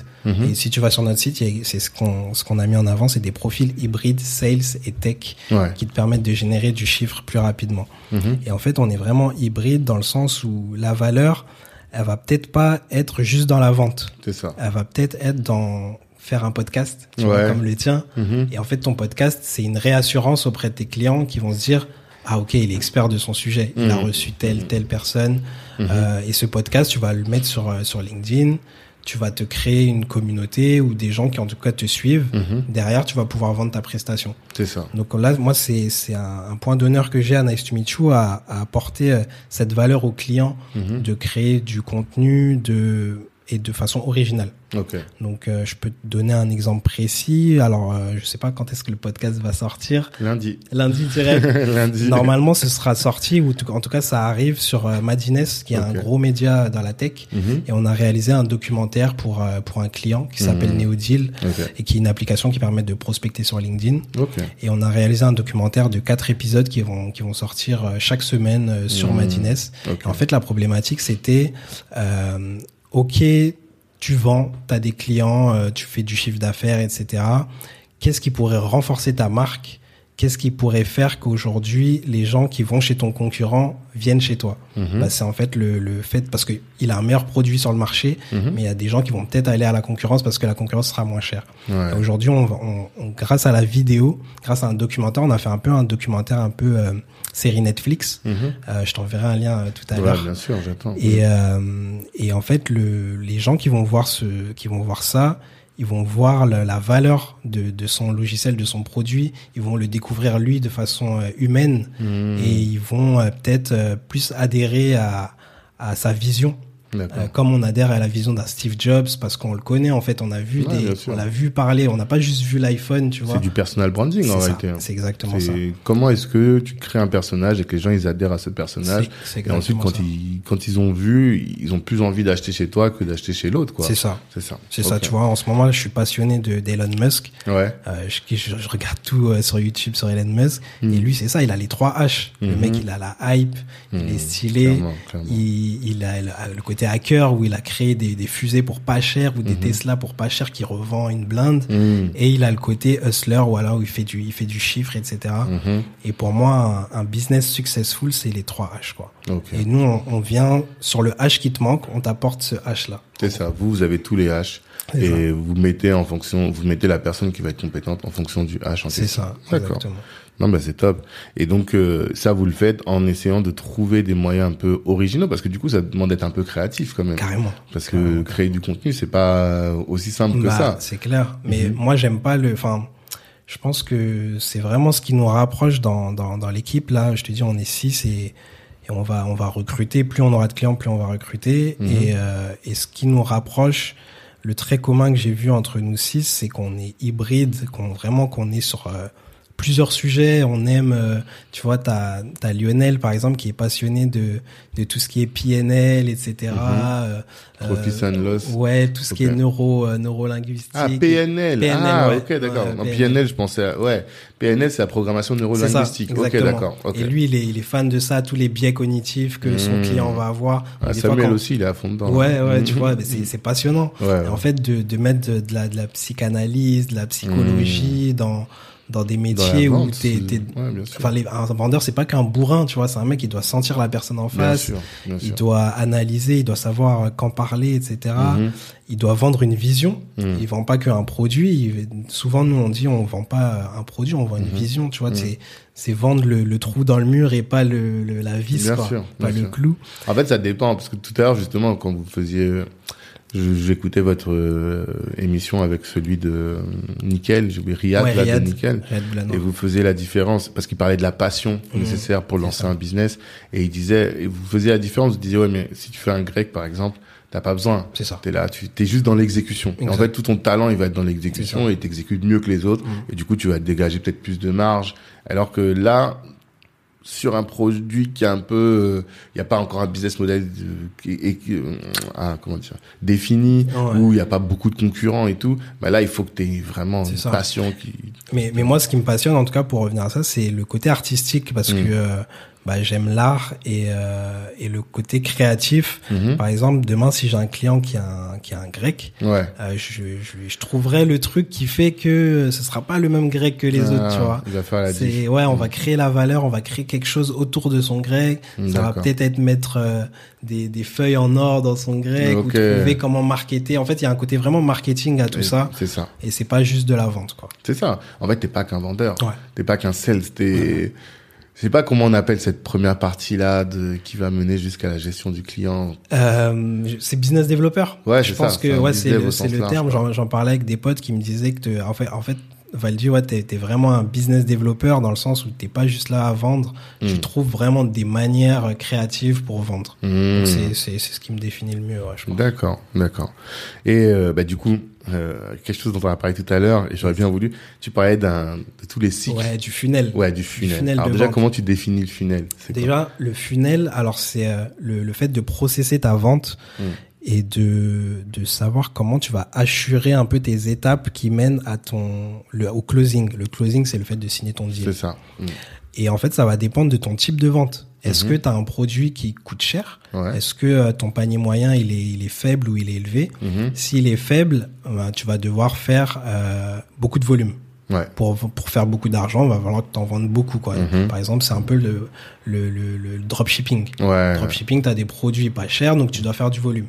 Et si tu vas sur notre site, c'est ce qu'on ce qu'on a mis en avant, c'est des profils hybrides sales et tech Ouais. qui te permettent de générer du chiffre plus rapidement. Mhm. Et en fait, on est vraiment hybride dans le sens où la valeur, elle va peut-être pas être juste dans la vente. C'est ça. Elle va peut-être être dans faire un podcast, tu Ouais. vois, comme le tien. Mhm. Et en fait, ton podcast, c'est une réassurance auprès de tes clients qui vont se dire, ah ok, il est expert de son sujet, il a Mhm. reçu telle telle personne. Euh, et ce podcast, tu vas le mettre sur euh, sur LinkedIn. Tu vas te créer une communauté ou des gens qui en tout cas te suivent. Mhm. Derrière, tu vas pouvoir vendre ta prestation. C'est ça. Donc là, moi, c'est c'est un, un point d'honneur que j'ai à Nice to Meet You à, à apporter euh, cette valeur aux clients Mhm. de créer du contenu de et de façon originale. Ok. Donc, euh, je peux te donner un exemple précis. Alors, euh, je sais pas quand est-ce que le podcast va sortir. Lundi. Lundi direct. Lundi. Normalement, ce sera sorti ou en tout cas, ça arrive sur euh, Madines, qui est un gros média dans la tech. Mhm. Et on a réalisé un documentaire pour euh, pour un client qui s'appelle Mhm. Neodeal Ok. et qui est une application qui permet de prospecter sur LinkedIn. Et on a réalisé un documentaire de quatre épisodes qui vont qui vont sortir euh, chaque semaine euh, sur Mhm. Madines. Ok. En fait, la problématique, c'était, euh, ok, tu vends, tu as des clients, euh, tu fais du chiffre d'affaires, etc. Qu'est-ce qui pourrait renforcer ta marque? Qu'est-ce qui pourrait faire qu'aujourd'hui, les gens qui vont chez ton concurrent viennent chez toi? Mhm. bah, C'est en fait le, le fait, parce qu'il a un meilleur produit sur le marché, Mhm. mais il y a des gens qui vont peut-être aller à la concurrence parce que la concurrence sera moins chère. Ouais. Aujourd'hui, on, va- on, on- grâce à la vidéo, grâce à un documentaire, on a fait un peu un documentaire un peu euh, série Netflix. Mhm. Euh, je t'enverrai un lien euh, tout à Ouais, l'heure. bien sûr, j'attends. Et, euh, et en fait, le, les gens qui vont voir ce, qui vont voir ça, ils vont voir la valeur de, de son logiciel, de son produit. Ils vont le découvrir lui de façon euh, humaine Mhm. et ils vont peut-être plus adhérer à, à sa vision. Euh, comme on adhère à la vision d'un Steve Jobs parce qu'on le connaît en fait, on a vu Ouais, des, on a vu parler, on n'a pas juste vu l'iPhone, tu vois. C'est du personal branding en ça, réalité. hein. c'est exactement ça. Comment est-ce que tu crées un personnage et que les gens ils adhèrent à ce personnage C'est- c'est et ensuite quand ça. ils quand ils ont vu ils ont plus envie d'acheter chez toi que d'acheter chez l'autre quoi. C'est ça. C'est ça. C'est ça, tu vois. En ce moment, je suis passionné de d'Elon Musk. Ouais. Euh, je, je, je regarde tout euh, sur YouTube sur Elon Musk. Mm. Et lui, c'est ça, il a les trois H. Le Mhm. mec, il a la hype, il est stylé. Clairement, clairement. Il, il a le, le côté hacker où il a créé des, des fusées pour pas cher ou des Mhm. Tesla pour pas cher qui revend une blinde. Mhm. Et il a le côté hustler, voilà, où il fait du, il fait du chiffre, etc. Mhm. Et pour moi, un, un business successful, c'est les trois H, quoi. Et nous, on, on vient sur le H qui te manque, on t'apporte ce H-là. C'est ça. Vous vous avez tous les H et vous mettez en fonction vous mettez la personne qui va être compétente en fonction du H en C'est ça, D'accord. Non, bah, c'est top. Et donc, euh, ça, vous le faites en essayant de trouver des moyens un peu originaux, parce que du coup, ça demande d'être un peu créatif quand même. Carrément. Parce que créer du contenu, c'est pas aussi simple que Bah, ça. C'est clair. Mais Mhm. moi, j'aime pas le. Enfin, je pense que c'est vraiment ce qui nous rapproche dans dans, dans l'équipe. Là, je te dis, on est six et, et on va on va recruter. Plus on aura de clients, plus on va recruter. Mhm. Et euh, et ce qui nous rapproche, le trait commun que j'ai vu entre nous six, c'est qu'on est hybride, qu'on vraiment qu'on est sur euh, plusieurs sujets. On aime, euh, tu vois, t'as as Lionel par exemple qui est passionné de de tout ce qui est PNL, etc. euh, Profit and loss. Ouais, tout ce qui est neuro, euh, neurolinguistique. Ah, PNL. PNL, ah, ouais. ok, d'accord. Ouais, PNL. PNL, je pensais à, ouais. PNL, c'est la programmation C'est ça, neurolinguistique. Ok, d'accord. Et lui, il est, il est fan de ça, tous les biais cognitifs que son Hmm. client va avoir. Ah, fois, Samuel quand- aussi, il est à fond dedans. Ouais, ouais, tu Mhm. vois, mais c'est c'est passionnant. Ouais, Et en fait, de, de mettre de, de la, de la psychanalyse, de la psychologie dans, dans des. Dans métiers où t'es, t'es, ouais, enfin, les, un vendeur, c'est pas qu'un bourrin, tu vois, c'est un mec qui doit sentir la personne en bien face. sûr, bien Il doit analyser, il doit savoir quand parler, etc. Mhm. Il doit vendre une vision. Mhm. Il vend pas qu'un produit. Il- souvent, nous, on dit, on vend pas un produit, on vend une Mhm. vision. Tu vois, Mhm. c'est, c'est vendre le, le trou dans le mur et pas le, le- la vis, Bien quoi. sûr, pas le sûr. clou. En fait, ça dépend, parce que tout à l'heure, justement, quand vous faisiez, j'écoutais votre euh, émission avec celui de euh, Nickel, j'ai oublié Riyad, Ouais, là, Riyad. de Nickel. Riyad. Et vous faisiez la différence, parce qu'il parlait de la passion Mhm. nécessaire pour lancer un business. Et il disait, et vous faisiez la différence, vous disiez, ouais, mais si tu fais un grec, par exemple, t'as pas besoin. C'est ça. T'es là, tu t'es juste dans l'exécution. Et en fait, tout ton talent, il va être dans l'exécution et t'exécutes mieux que les autres. Mhm. Et du coup, tu vas te dégager peut-être plus de marge. Alors que là, sur un produit qui est un peu, il n'y a pas encore un business model de- qui, et euh, ah, comment dire, défini, Ouais. où il n'y a pas beaucoup de concurrents et tout. Bah là, il faut que tu aies vraiment une ça. passion qui. Mais, mais moi, ce qui me passionne, en tout cas, pour revenir à ça, c'est le côté artistique parce Mm. que euh, bah, j'aime l'art et, euh, et le côté créatif. Mhm. Par exemple, demain, si j'ai un client qui a un, qui a un grec, Ouais. euh, je, je, je trouverai le truc qui fait que ce sera pas le même grec que les Ah, autres, tu vois. Il va faire la diff. C'est ouais, on va créer la valeur, on va créer quelque chose autour de son grec. Ça va peut-être être mettre euh, des, des feuilles en or dans son grec ou Ok. trouver comment marketer. En fait, il y a un côté vraiment marketing à tout Et ça C'est ça. et c'est pas juste de la vente quoi. C'est ça. En fait, t'es pas qu'un vendeur. Ouais. T'es pas qu'un sales. T'es. Je sais pas comment on appelle cette première partie-là de qui va mener jusqu'à la gestion du client. Euh, c'est business développeur. Ouais, je pense ça, que ouais, c'est le, au c'est sens le large, terme. J'en, j'en parlais avec des potes qui me disaient que te- en fait, en fait, Valdi, ouais, t'es, t'es vraiment un business développeur dans le sens où t'es pas juste là à vendre. Tu Mm. trouves vraiment des manières créatives pour vendre. Mmh. Donc c'est, c'est, c'est ce qui me définit le mieux. Ouais, je pense. D'accord, d'accord. Et euh, bah du coup, euh, quelque chose dont on a parlé tout à l'heure, et j'aurais bien voulu, tu parlais d'un de tous les cycles. Ouais, du funnel. Ouais, du funnel. funnel Alors déjà, vente. comment tu définis le funnel? C'est Déjà, le funnel, alors c'est euh, le, le fait de processer ta vente Mm. et de, de savoir comment tu vas assurer un peu tes étapes qui mènent à ton le, au closing. Le closing, c'est le fait de signer ton C'est deal. ça. Mmh. Et en fait, ça va dépendre de ton type de vente. Est-ce Mhm. que tu as un produit qui coûte cher Ouais. Est-ce que euh, ton panier moyen il est, il est faible ou il est élevé Mhm. S'il est faible, ben, tu vas devoir faire euh, beaucoup de volume Ouais. pour, pour faire beaucoup d'argent, il va falloir que tu en vendes beaucoup. Quoi. Mhm. Par exemple, c'est un peu le, le, le, le dropshipping. Ouais. Dropshipping, tu as des produits pas chers, donc tu dois faire du volume.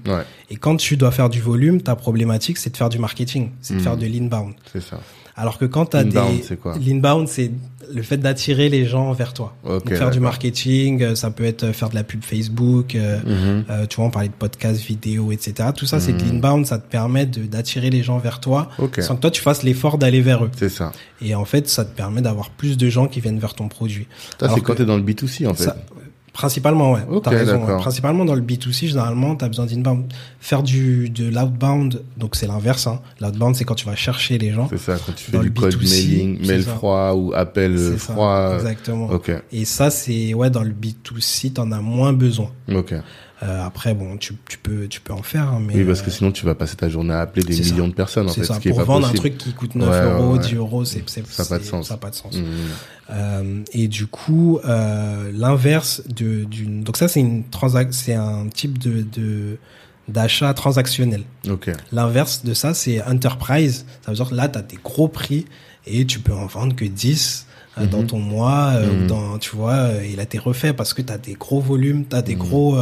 Et quand tu dois faire du volume, ta problématique, c'est de faire du marketing, c'est de faire de l'inbound. c'est ça. Alors que quand tu as Inbound, des... c'est quoi L'inbound, c'est le fait d'attirer les gens vers toi. Ok. Donc faire du marketing, euh, ça peut être euh, faire de la pub Facebook, euh, Mhm. euh, tu vois, on parlait de podcasts, vidéos, etc. Tout ça, c'est de Mhm. l'inbound, ça te permet d'attirer les gens vers toi Ok. sans que toi tu fasses l'effort d'aller vers eux. C'est ça. Et en fait, ça te permet d'avoir plus de gens qui viennent vers ton produit. Ça, c'est quand que- t'es dans le B2C, en fait? Ça, Principalement, ouais. Ok, T'as raison. ouais. Principalement dans le B2C, généralement, t'as besoin d'inbound. Faire du, de l'outbound, donc c'est l'inverse, hein. L'outbound, c'est quand tu vas chercher les gens. C'est ça, quand tu fais du code B2C, mailing, mail ça. froid ou appel ça, froid. Exactement. Ok, Et ça, c'est, ouais, dans le B2C, t'en as moins besoin. ok. Euh, après, bon, tu, tu peux, tu peux en faire, hein, mais. Oui, parce que euh, sinon tu vas passer ta journée à appeler des ça. millions de personnes en c'est fait, ça. ce qui est Pour vendre un truc qui coûte 9 Ouais, ouais, euros, ouais. 10 euros, c'est, c'est, Ça a pas de sens. Ça n'a pas de sens. Euh, et du coup, euh, l'inverse de, d'une, donc ça, c'est une transac, c'est un type de, de, d'achat transactionnel. Ok, L'inverse de ça, c'est enterprise. Ça veut dire que là, tu as des gros prix et tu peux en vendre que 10 euh, dans ton mois, euh, Mhm. dans, tu vois, euh, il a été refait parce que tu as des gros volumes, tu as des Mhm. gros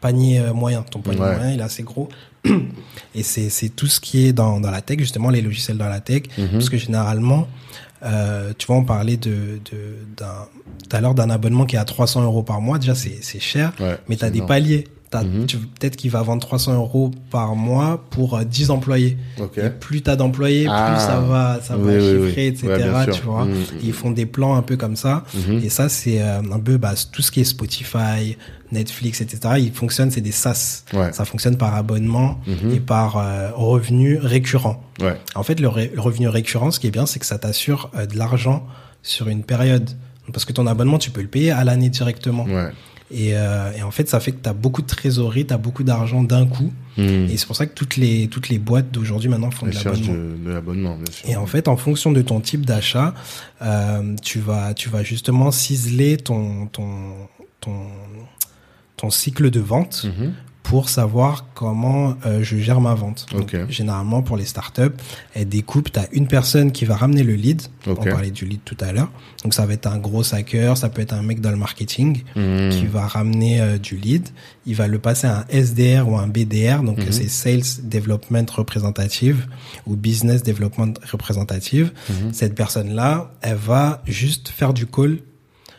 paniers moyens. Ton panier Ouais. moyen, il est assez gros. et c'est, tout ce qui est dans, dans la tech, justement, les logiciels dans la tech. Mhm. Parce que généralement, euh, tu vois, on parlait de, de, d'un, tout à l'heure d'un abonnement qui est à 300 euros par mois. Déjà, c'est, c'est cher. ouais. Mais tu as des paliers. Mhm. Peut-être qu'il va vendre 300 euros par mois pour euh, 10 employés. Ok. Et plus t'as d'employés, Ah. plus ça va, ça va Oui, oui, oui. chiffrer, etc. Ouais, tu vois. Mhm. Ils font des plans un peu comme ça. Mhm. Et ça, c'est euh, un peu bah, tout ce qui est Spotify, Netflix, etc. Ils fonctionnent, c'est des SaaS. Ouais. Ça fonctionne par abonnement et par euh, revenu récurrent. Ouais. En fait, le, revenu récurrent, ce qui est bien, c'est que ça t'assure euh, de l'argent sur une période. Parce que ton abonnement, tu peux le payer à l'année directement. Et, euh, et en fait, ça fait que tu as beaucoup de trésorerie, tu as beaucoup d'argent d'un coup. Mhm. Et c'est pour ça que toutes les, toutes les boîtes d'aujourd'hui maintenant font Les de l'abonnement. de, de l'abonnement, bien sûr. Et en fait, en fonction de ton type d'achat, euh, tu vas, tu vas justement ciseler ton, ton, ton, ton cycle de vente Mhm. Pour savoir comment euh, je gère ma vente. Donc, Ok. généralement, pour les startups, elles découpent, tu as une personne qui va ramener le lead. Ok. On parlait du lead tout à l'heure. Donc, ça va être un gros hacker, ça peut être un mec dans le marketing Mhm. qui va ramener euh, du lead. Il va le passer à un SDR ou un BDR, donc Mhm. c'est Sales Development Representative ou Business Development Representative. Mhm. Cette personne-là, elle va juste faire du call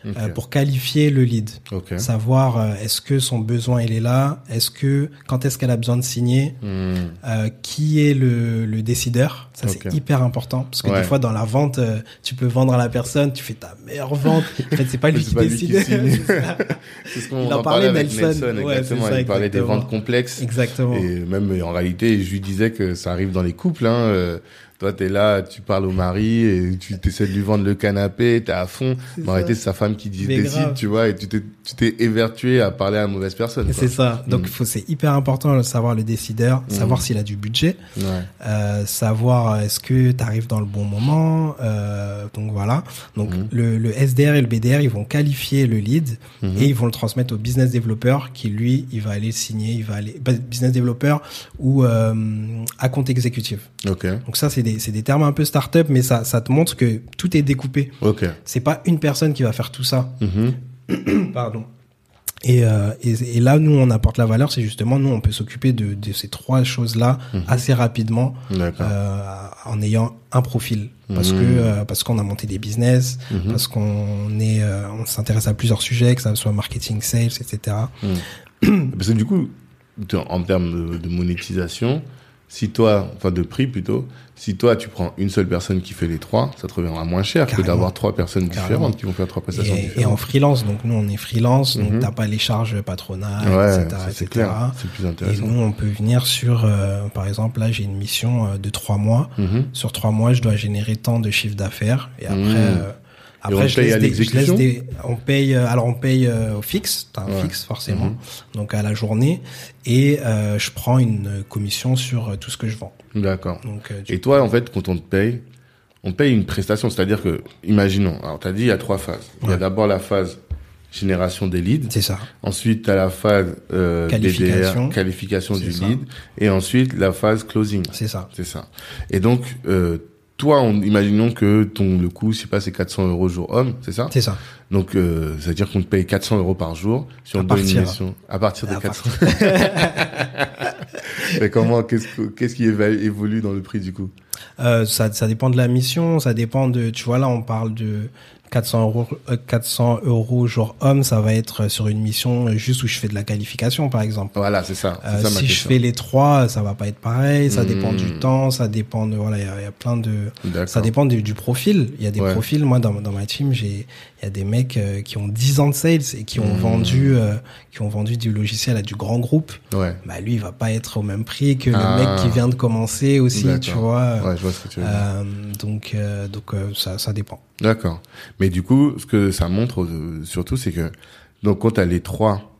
Euh, pour qualifier le lead. Ok. Savoir euh, est-ce que son besoin il est là, est-ce que quand est-ce qu'elle a besoin de signer, Mhm. euh, qui est le, le décideur? Ça c'est hyper important parce que Ouais. des fois dans la vente, euh, tu peux vendre à la personne, tu fais ta meilleure vente. En fait c'est pas lui qui pas lui décide. qui signe. C'est ça. C'est ce qu'on Il en en parlait, avec Nelson. Exactement. ça, il parlait des ventes complexes. Exactement. Et même euh, en réalité, je lui disais que ça arrive dans les couples. Hein. Toi, t'es là, tu parles au mari et tu essaies de lui vendre le canapé, t'es à fond. Mais en réalité, c'est sa femme qui dit- décide, grave. tu vois, et tu t'es, tu t'es évertué à parler à la mauvaise personne. C'est ça. Donc Mm. faut, c'est hyper important de savoir le décideur, savoir s'il a du budget, Ouais. euh, savoir euh, est-ce que tu arrives dans le bon moment. Euh, donc voilà. Donc Mhm. le, le SDR et le BDR, ils vont qualifier le lead Mhm. et ils vont le transmettre au business developer qui lui, il va aller signer, il va aller bah, business developer ou euh, account executive. Ok. Donc ça c'est des c'est des termes un peu startup, mais ça ça te montre que tout est découpé. Ok. C'est pas une personne qui va faire tout ça. Mhm. Pardon. Et, euh, et, et là, nous, on apporte la valeur, c'est justement, nous, on peut s'occuper de, de ces trois choses-là assez rapidement euh, en ayant un profil. Parce Mhm. que euh, parce qu'on a monté des business, parce qu'on est, on s'intéresse à plusieurs sujets, que ça soit marketing, sales, etc. Parce que du coup, en termes de, de monétisation, si toi, enfin de prix plutôt, si toi tu prends une seule personne qui fait les trois, ça te reviendra moins cher que d'avoir trois personnes Carrément. différentes qui vont faire trois prestations Et, et en différentes. freelance, donc nous, on est freelance, donc Mhm. t'as pas les charges patronales, ouais, etc., c'est etc. clair, c'est plus Et intéressant. nous, on peut venir sur, euh, par exemple, là, j'ai une mission euh, de trois mois. Mhm. Sur trois mois, je dois générer tant de chiffre d'affaires. Et après, Mmh. euh, après, je paye laisse à des, je laisse l'exécution des, on paye, euh, alors on paye euh, au fixe, t'as un Ouais. fixe forcément, Mhm. donc à la journée, et euh, je prends une commission sur tout ce que je vends. D'accord. Donc, euh, Et toi, en fait, quand on te paye, on paye une prestation, c'est-à-dire que, imaginons, alors tu as dit il y a trois phases. Il y a d'abord la phase génération des leads, c'est ça. ensuite tu as la phase euh, Qualification. Qualification du ça. lead, et ensuite la phase closing. C'est ça. C'est ça. Et donc, euh, toi, on, imaginons que ton le coût, je sais pas, c'est 400 euros jour homme, c'est ça? C'est ça. Donc, euh, ça veut dire qu'on te paye 400 euros par jour on À une partir. mission à partir de À 400. Mais comment Qu'est-ce que- qu'est-ce qui évolue dans le prix du coup? Euh, ça, ça dépend de la mission, ça dépend de, tu vois là, on parle de 400 euros, euh, 400 euros jour homme, ça va être sur une mission euh, juste où je fais de la qualification, par exemple. Voilà, c'est ça. Euh, ça si je fais les trois, ça va pas être pareil. Ça dépend Hmm. du temps, ça dépend de voilà, il y, a- il y a plein de. Ça dépend du, du profil. Il y a des Ouais. profils. Moi, dans, dans ma team, j'ai y a des mecs euh, qui ont 10 ans de sales et qui ont Mmh. vendu euh, qui ont vendu du logiciel à du grand groupe. Ouais. Bah lui, il va pas être au même prix que Ah. le mec qui vient de commencer aussi, tu vois. Ouais, je vois ce que tu veux dire. Euh, donc donc ça ça dépend. D'accord. Mais du coup, ce que ça montre euh, surtout, c'est que donc quand t'as les trois,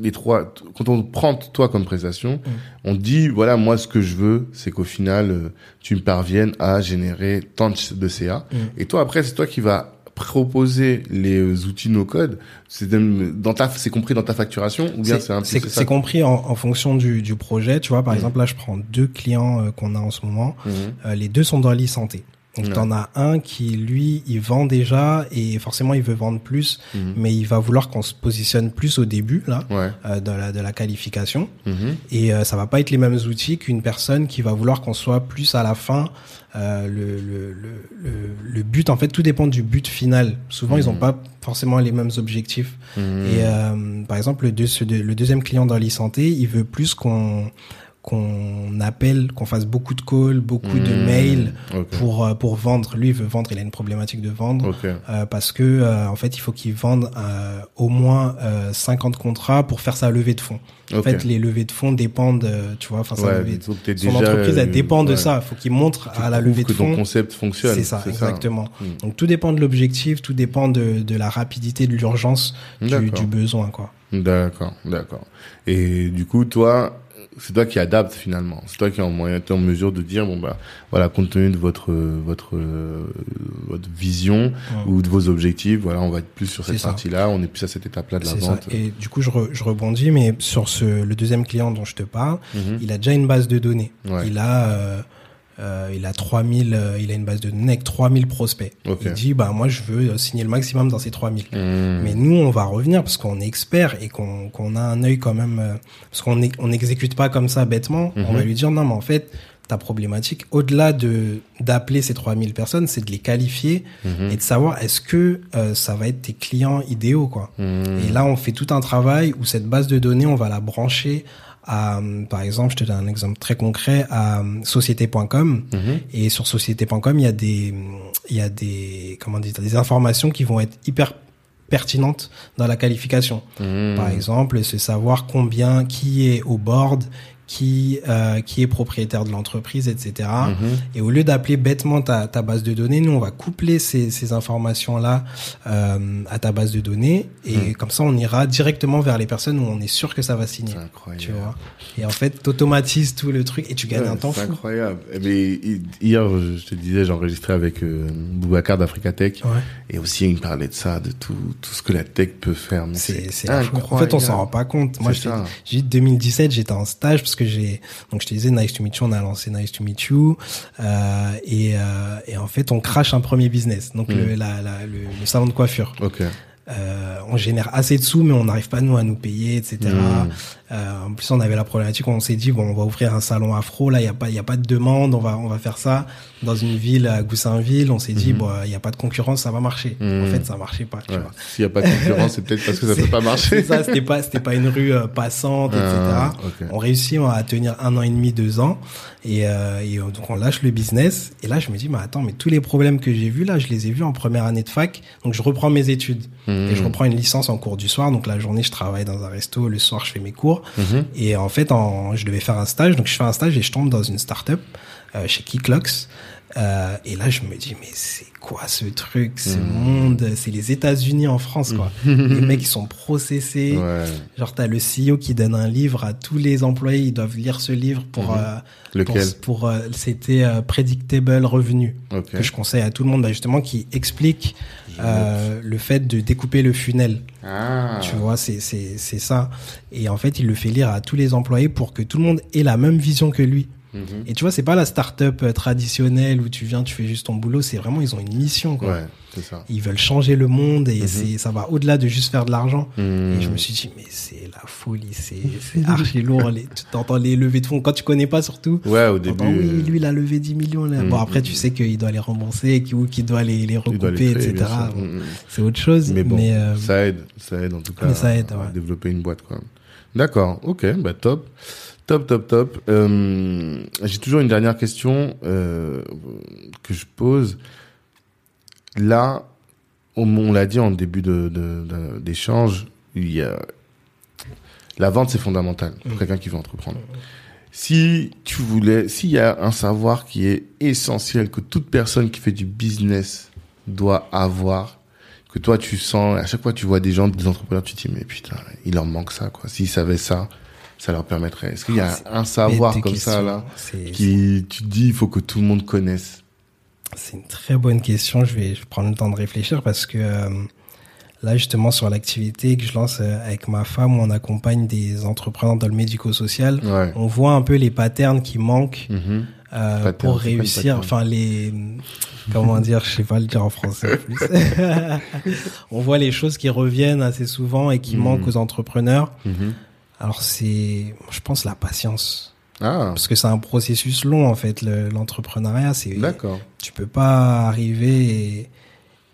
les trois, quand on prend toi comme prestation, on te dit voilà moi ce que je veux, c'est qu'au final tu me parviennes à générer tant de CA. Mm. Et toi après c'est toi qui vas proposer les outils no code. C'est dans ta, c'est compris dans ta facturation ou bien c'est un c'est c'est compris en, en fonction du, du projet. Tu vois, par Mhm. exemple, là, je prends deux clients euh, qu'on a en ce moment. Mhm. Euh, les deux sont dans l'e-santé. Donc, t'en as un qui, lui, il vend déjà et forcément, il veut vendre plus, Mhm. mais il va vouloir qu'on se positionne plus au début, là, Ouais. euh, de, la, de la qualification. Mhm. Et euh, ça va pas être les mêmes outils qu'une personne qui va vouloir qu'on soit plus à la fin. Euh, le, le, le, le, but, en fait, tout dépend du but final. Souvent, ils ont Mhm. pas forcément les mêmes objectifs. Et euh, par exemple, le, deux- le deuxième client dans l'e-santé, il veut plus qu'on qu'on appelle, qu'on fasse beaucoup de calls, beaucoup de Mhm. mails pour euh, pour vendre. Lui, il veut vendre, il a une problématique de vendre. Euh, parce que euh, en fait, il faut qu'il vende euh, au moins euh, 50 contrats pour faire sa levée de fonds. En fait, les levées de fonds dépendent, tu vois, enfin, Ouais, son déjà, entreprise, elle dépend de ouais. ça. Il faut qu'il montre Tu à la levée de que ton fonds. concept fonctionne. C'est ça, exactement. Mm. Donc tout dépend de l'objectif, tout dépend de, de la rapidité, de l'urgence du, du besoin, quoi. D'accord, d'accord. Et du coup, toi, c'est toi qui adapte finalement. C'est toi qui est en moyen, en mesure de dire bon bah voilà, compte tenu de votre votre euh, votre vision ou de vos objectifs, voilà, on va être plus sur cette partie-là, on est plus à cette étape-là de la ça. vente. Et du coup, je, re- je rebondis, mais sur ce, le deuxième client dont je te parle, Mhm. il a déjà une base de données. Ouais. Il a, euh, il a 3000, euh, il a une base de données avec 3000 prospects. Ok. Il dit, bah, moi, je veux euh, signer le maximum dans ces 3000. Mhm. Mais nous, on va revenir parce qu'on est expert et qu'on qu'on a un œil quand même, euh, parce qu'on on n'exécute pas comme ça bêtement. Mhm. On va lui dire, non, mais en fait, ta problématique, au-delà de d'appeler ces 3000 personnes, c'est de les qualifier Mhm. et de savoir est-ce que euh, ça va être tes clients idéaux, quoi. Mhm. Et là, on fait tout un travail où cette base de données, on va la brancher euh, par exemple, je te donne un exemple très concret, à euh, société.com. Mhm. Et sur société.com, il y a des, il y a des, comment dire, des informations qui vont être hyper pertinentes dans la qualification. Mhm. Par exemple, c'est savoir combien, qui est au board, qui, euh, qui est propriétaire de l'entreprise, etc. Mhm. Et au lieu d'appeler bêtement ta, ta base de données, nous, on va coupler ces, ces informations-là euh, à ta base de données. Et Hmm. comme ça, on ira directement vers les personnes où on est sûr que ça va signer. C'est incroyable. Tu vois Et en fait, t'automatises tout le truc et tu gagnes Ouais, un temps C'est fou. incroyable. Eh ben, hi- hier, je te disais, j'ai enregistré avec euh, Boubacar d'Africatech. Ouais. Et aussi, il me parlait de ça, de tout, tout ce que la tech peut faire. Mais C'est, c'est incroyable. En fait, on s'en rend pas compte. Moi, C'est je j'ai dit 2017, j'étais en stage parce que j'ai, donc je te disais Nice to Meet You, on a lancé Nice to Meet You, euh, et, euh, et en fait, on crache un premier business. Donc, le, Mm. la, la- le, le salon de coiffure. Ok. Euh, on génère assez de sous, mais on n'arrive pas nous à nous payer, etc. Euh, en plus, on avait la problématique où on s'est dit bon, on va ouvrir un salon afro. Là, il y a pas, il y a pas de demande. On va, on va faire ça dans une ville à Goussainville. On s'est dit Mhm. bon, il y a pas de concurrence, ça va marcher. Mhm. En fait, ça marchait pas. Ouais. S'il n'y a pas de concurrence, c'est peut-être parce que ça peut pas marcher. Ça, c'était pas, c'était pas une rue euh, passante, etc. Ah. On réussit à tenir un an et demi, deux ans, et, euh, et euh, donc on lâche le business. Et là, je me dis, mais attends, mais tous les problèmes que j'ai vus là, je les ai vus en première année de fac. Donc je reprends mes études Mhm. et je reprends une licence en cours du soir. Donc la journée, je travaille dans un resto, le soir, je fais mes cours. Mhm. Et en fait, en, je devais faire un stage, donc je fais un stage et je tombe dans une start-up euh, chez Kicklocks. Euh, et là, je me dis, mais c'est quoi ce truc, ce Mhm. monde C'est les États-Unis en France, quoi. les mecs, ils sont processés. Ouais. Genre, t'as le CEO qui donne un livre à tous les employés, ils doivent lire ce livre pour... Mhm. euh, Lequel? pour, pour, euh, C'était Predictable Revenu, Ok. que je conseille à tout le monde, bah, justement, qui explique euh, le fait de découper le funnel. Ah. Tu vois, c'est ça. Et en fait, il le fait lire à tous les employés pour que tout le monde ait la même vision que lui. Mhm. Et tu vois, c'est pas la start-up euh, traditionnelle où tu viens, tu fais juste ton boulot. C'est vraiment, ils ont une mission, quoi. Ouais, ça. Ils veulent changer le monde et c'est ça va au-delà de juste faire de l'argent. Mhm. Et je me suis dit, mais c'est la folie, c'est archi lourd. Les, tu t'entends les levées de fonds quand tu connais pas surtout. Ouais, au début. oui, euh, lui, il a levé 10 millions. Là. Mhm. Bon, après, tu sais qu'il doit les rembourser, qu'il ou qu'il doit les, les recouper, doit les créer, etc. Bon, Mhm. C'est autre chose. Mais bon, euh, ça aide, ça aide en tout cas mais ça aide, à ouais. développer une boîte. D'accord, ok, bah top, top, top, top. Euh, J'ai toujours une dernière question euh, que je pose. Là, on l'a dit en début de, de- d'échange, y a la vente c'est fondamental pour Mm. quelqu'un qui veut entreprendre. Si tu voulais, s'il y a un savoir qui est essentiel que toute personne qui fait du business doit avoir, que toi tu sens, à chaque fois tu vois des gens, des entrepreneurs, tu te dis mais putain, il leur manque ça quoi. S'ils savaient ça, ça leur permettrait. Est-ce qu'il y a C'est un savoir de comme ça là qui tu te dis il faut que tout le monde connaisse? C'est une très bonne question. Je vais, je vais prendre le temps de réfléchir parce que euh, là, justement, sur l'activité que je lance euh, avec ma femme, où on accompagne des entrepreneurs dans le médico-social. Ouais. On voit un peu les patterns qui manquent Mhm. euh, Pattern, pour réussir. Enfin, les comment dire, je sais pas le dire en français. plus. on voit les choses qui reviennent assez souvent et qui Mhm. manquent aux entrepreneurs. Mhm. Alors c'est, je pense, la patience. Ah, Parce que c'est un processus long en fait. le- L'entrepreneuriat, c'est d'accord. tu peux pas arriver et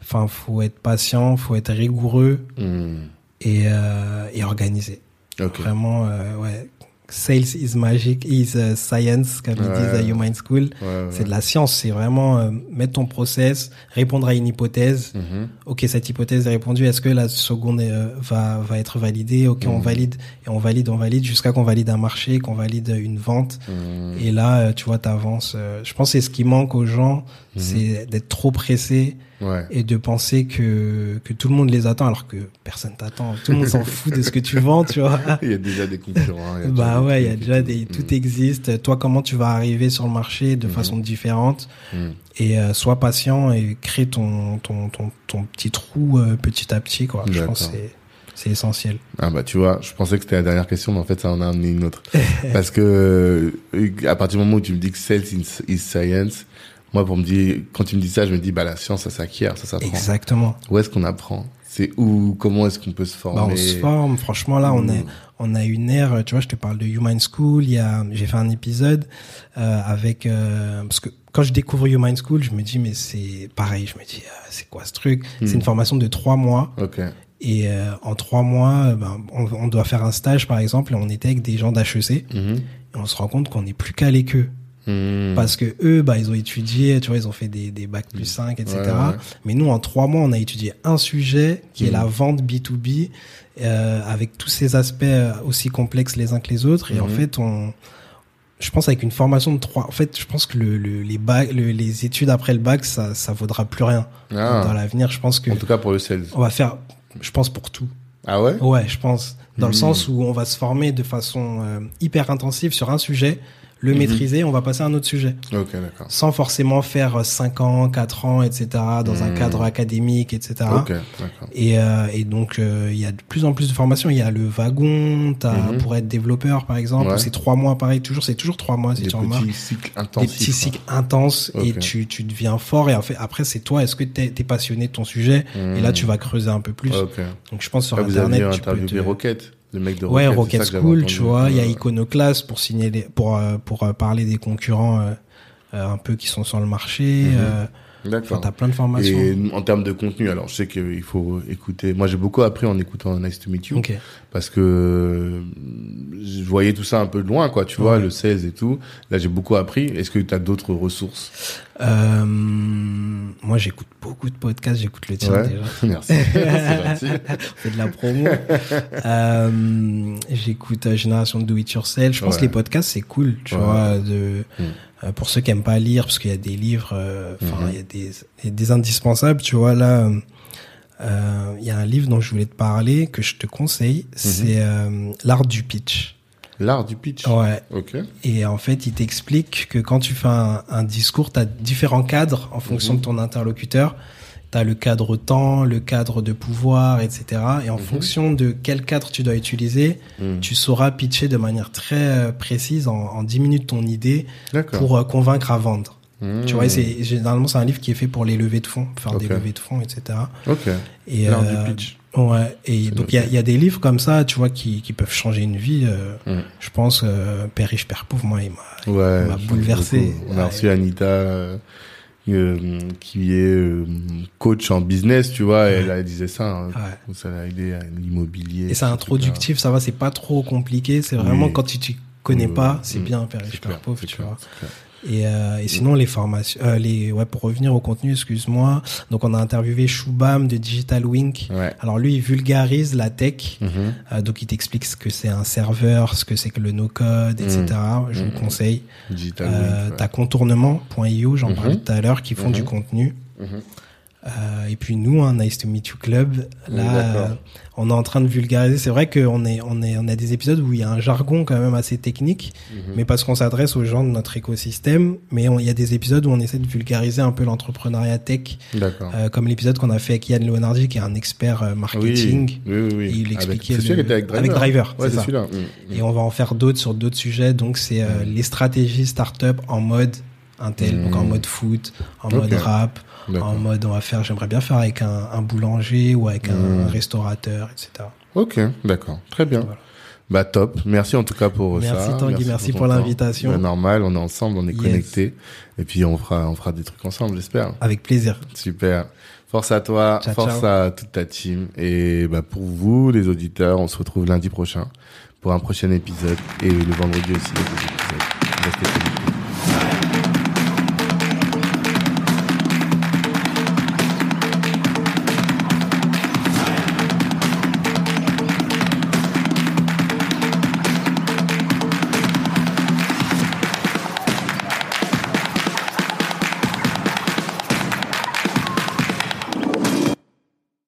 enfin faut être patient faut être rigoureux Hmm. et, euh, et organisé Ok. vraiment euh, ouais sales is magic is uh, science comme ils Ouais. disent à Human School Ouais, ouais. c'est de la science c'est vraiment euh, mettre ton process répondre à une hypothèse Mhm. ok cette hypothèse est répondue est-ce que la seconde euh, va va être validée? Ok on Mhm. valide et on valide on valide jusqu'à qu'on valide un marché qu'on valide une vente Hmm. et là, euh, tu vois, t'avances. euh, Je pense que c'est ce qui manque aux gens, Mhm. c'est d'être trop pressé Ouais. et de penser que que tout le monde les attend alors que personne t'attend. Tout le monde s'en fout de ce que tu vends, tu vois. Il y a déjà des concurrents. il y a Bah ouais, il y a déjà tout. des tout existe. Toi, comment tu vas arriver sur le marché de Mhm. façon différente Hmm. et euh, sois patient et crée ton ton ton, ton petit trou euh, petit à petit quoi. Je pense que c'est essentiel. Ah bah tu vois, je pensais que c'était la dernière question, mais en fait ça en a amené une autre. Parce que euh, à partir du moment où tu me dis que sales is science, moi pour me dire, quand tu me dis ça, je me dis bah la science ça s'acquiert, ça s'apprend. Exactement. Où est-ce qu'on apprend? C'est où Comment est-ce qu'on peut se former Bah, on se forme. Franchement, là, on est, on a une ère. Tu vois, je te parle de Human School. Il y a, j'ai fait un épisode euh, avec euh, parce que quand je découvre Human School, je me dis mais c'est pareil. Je me dis euh, c'est quoi ce truc? Hmm. C'est une formation de trois mois Ok. et euh, en trois mois, euh, ben, on, on doit faire un stage par exemple et on était avec des gens d'HEC Mhm. et on se rend compte qu'on est plus calé qu'eux Hmm. parce que eux, bah ils ont étudié, tu vois, ils ont fait des, des bacs plus 5, etc. Ouais, ouais. Mais nous, en trois mois, on a étudié un sujet qui est Mhm. la vente B2B, euh, avec tous ces aspects euh, aussi complexes les uns que les autres. Et en Mhm. fait, on, je pense avec une formation de trois, en fait, je pense que le, le- les bacs, le- les études après le bac, ça, ça vaudra plus rien Ah. dans l'avenir. Je pense que En tout cas pour le sales. on va faire, je pense pour tout. Ah ouais? Ouais, je pense. Dans le sens où on va se former de façon euh, hyper intensive sur un sujet, le Mhm. maîtriser, on va passer à un autre sujet Ok, d'accord. sans forcément faire 5 ans, 4 ans, etc., dans un Hmm. cadre académique, etc. Ok, d'accord. Et, euh, et donc, euh, il y a de plus en plus de formations. Il y a le wagon, t'as, Mhm. pour être développeur, par exemple, Ouais. c'est trois mois, pareil, toujours, c'est toujours trois mois, si Des tu remarques. petits cycles Des intensifs. petits quoi. cycles intenses et tu, tu deviens fort. Et en fait, après, c'est toi, est-ce que t'es, t'es passionné de ton sujet? Et là, Hmm. tu vas creuser un peu plus. Ok. Donc, je pense sur Après, vous Internet, aviez tu peux te... le mec de Ouais, Rocket. School, tu vois. Il y a Iconoclast pour signer les, pour, euh, pour euh, parler des concurrents, euh, un peu qui sont sur le marché. Mhm. D'accord. t'as plein de formations. Et en termes de contenu, alors je sais qu'il faut écouter. Moi, j'ai beaucoup appris en écoutant Nice to Meet You. Parce que je voyais tout ça un peu de loin, quoi. Tu vois, Ouais. le 16 et tout. Là, j'ai beaucoup appris. Est-ce que tu as d'autres ressources? Euh, moi, j'écoute beaucoup de podcasts. J'écoute le tien Ouais. déjà. Merci. C'est gentil. On fait de la promo. euh, j'écoute euh, Génération Do It Yourself. Je pense Ouais. que les podcasts, c'est cool, tu vois, de, Mm. euh, pour ceux qui aiment pas lire, parce qu'il y a des livres, euh, enfin, Mhm. il y a des, des indispensables, tu vois, là, il y a un livre dont je voulais te parler, que je te conseille, Mhm. c'est euh, L'art du pitch. L'art du pitch. Ouais. Ok. Et en fait, il t'explique que quand tu fais un, un discours, tu as différents cadres en fonction Mhm. de ton interlocuteur. Tu as le cadre temps, le cadre de pouvoir, etc. Et en Mhm. fonction de quel cadre tu dois utiliser, tu sauras pitcher de manière très euh, précise en, en 10 minutes ton idée pour euh, convaincre à vendre. Hmm. Tu vois, et c'est généralement c'est un livre qui est fait pour les levées de fonds, faire des levées de fonds, etc. Ok. Et L'art euh, du pitch. Ouais, et donc il y a, y des livres comme ça, tu vois, qui, qui peuvent changer une vie. euh, Hmm. Je pense, euh, Père riche, Père pauvre, moi, il m'a Ouais. bouleversé. On a Ouais. reçu Anita, euh, qui est euh, coach en business, tu vois. et Elle, elle disait ça. hein. Ouais. Ça l'a aidé à l'immobilier. Et c'est introductif, ça va, c'est pas trop compliqué. C'est vraiment Oui. quand tu, tu connaît Mmh, pas, c'est mmh. bien Père riche, Père pauvre, tu clair, vois. Et, euh, et sinon les formations, euh, les ouais pour revenir au contenu, excuse-moi. Donc on a interviewé Shubham de Digital Wink. Ouais. Alors lui il vulgarise la tech, Mhm. euh, donc il t'explique ce que c'est un serveur, ce que c'est que le no-code, etc. Je vous Mhm. le conseille. Digital Euh, Wink, ouais. T'as contournement.io, j'en Mhm. parlais tout à l'heure, qui font Mhm. du contenu. Euh, et puis nous, un Nice to Meet You Club, là, D'accord. euh, on est en train de vulgariser. C'est vrai qu'on est, on est, on a des épisodes où il y a un jargon quand même assez technique, Mhm. mais parce qu'on s'adresse aux gens de notre écosystème. Mais il y a des épisodes où on essaie de vulgariser un peu l'entrepreneuriat tech, euh, comme l'épisode qu'on a fait avec Yann Leonardi, qui est un expert euh, marketing. Oui, oui. Et il Avec- expliquait celui le- avec Driver. avec Driver, Ouais, ça. celui-là. Mhm. Et on va en faire d'autres sur d'autres sujets. Donc c'est euh, les stratégies startup en mode Intel, donc en Mm. mode foot, en mode rap. En mode on va faire, j'aimerais bien faire avec un, un boulanger ou avec un Mm. restaurateur, etc. Ok, d'accord. Très bien. Voilà. Bah top. Merci en tout cas pour Merci, ça. Tanguy, merci pour l'invitation. Bah, normal, on est ensemble, on est Yes. connectés. Et puis on fera, on fera des trucs ensemble, j'espère. Avec plaisir. Super. Force à toi, Ciao, force ciao. à toute ta team. Et bah pour vous, les auditeurs, on se retrouve lundi prochain pour un prochain épisode et le vendredi aussi. Restez.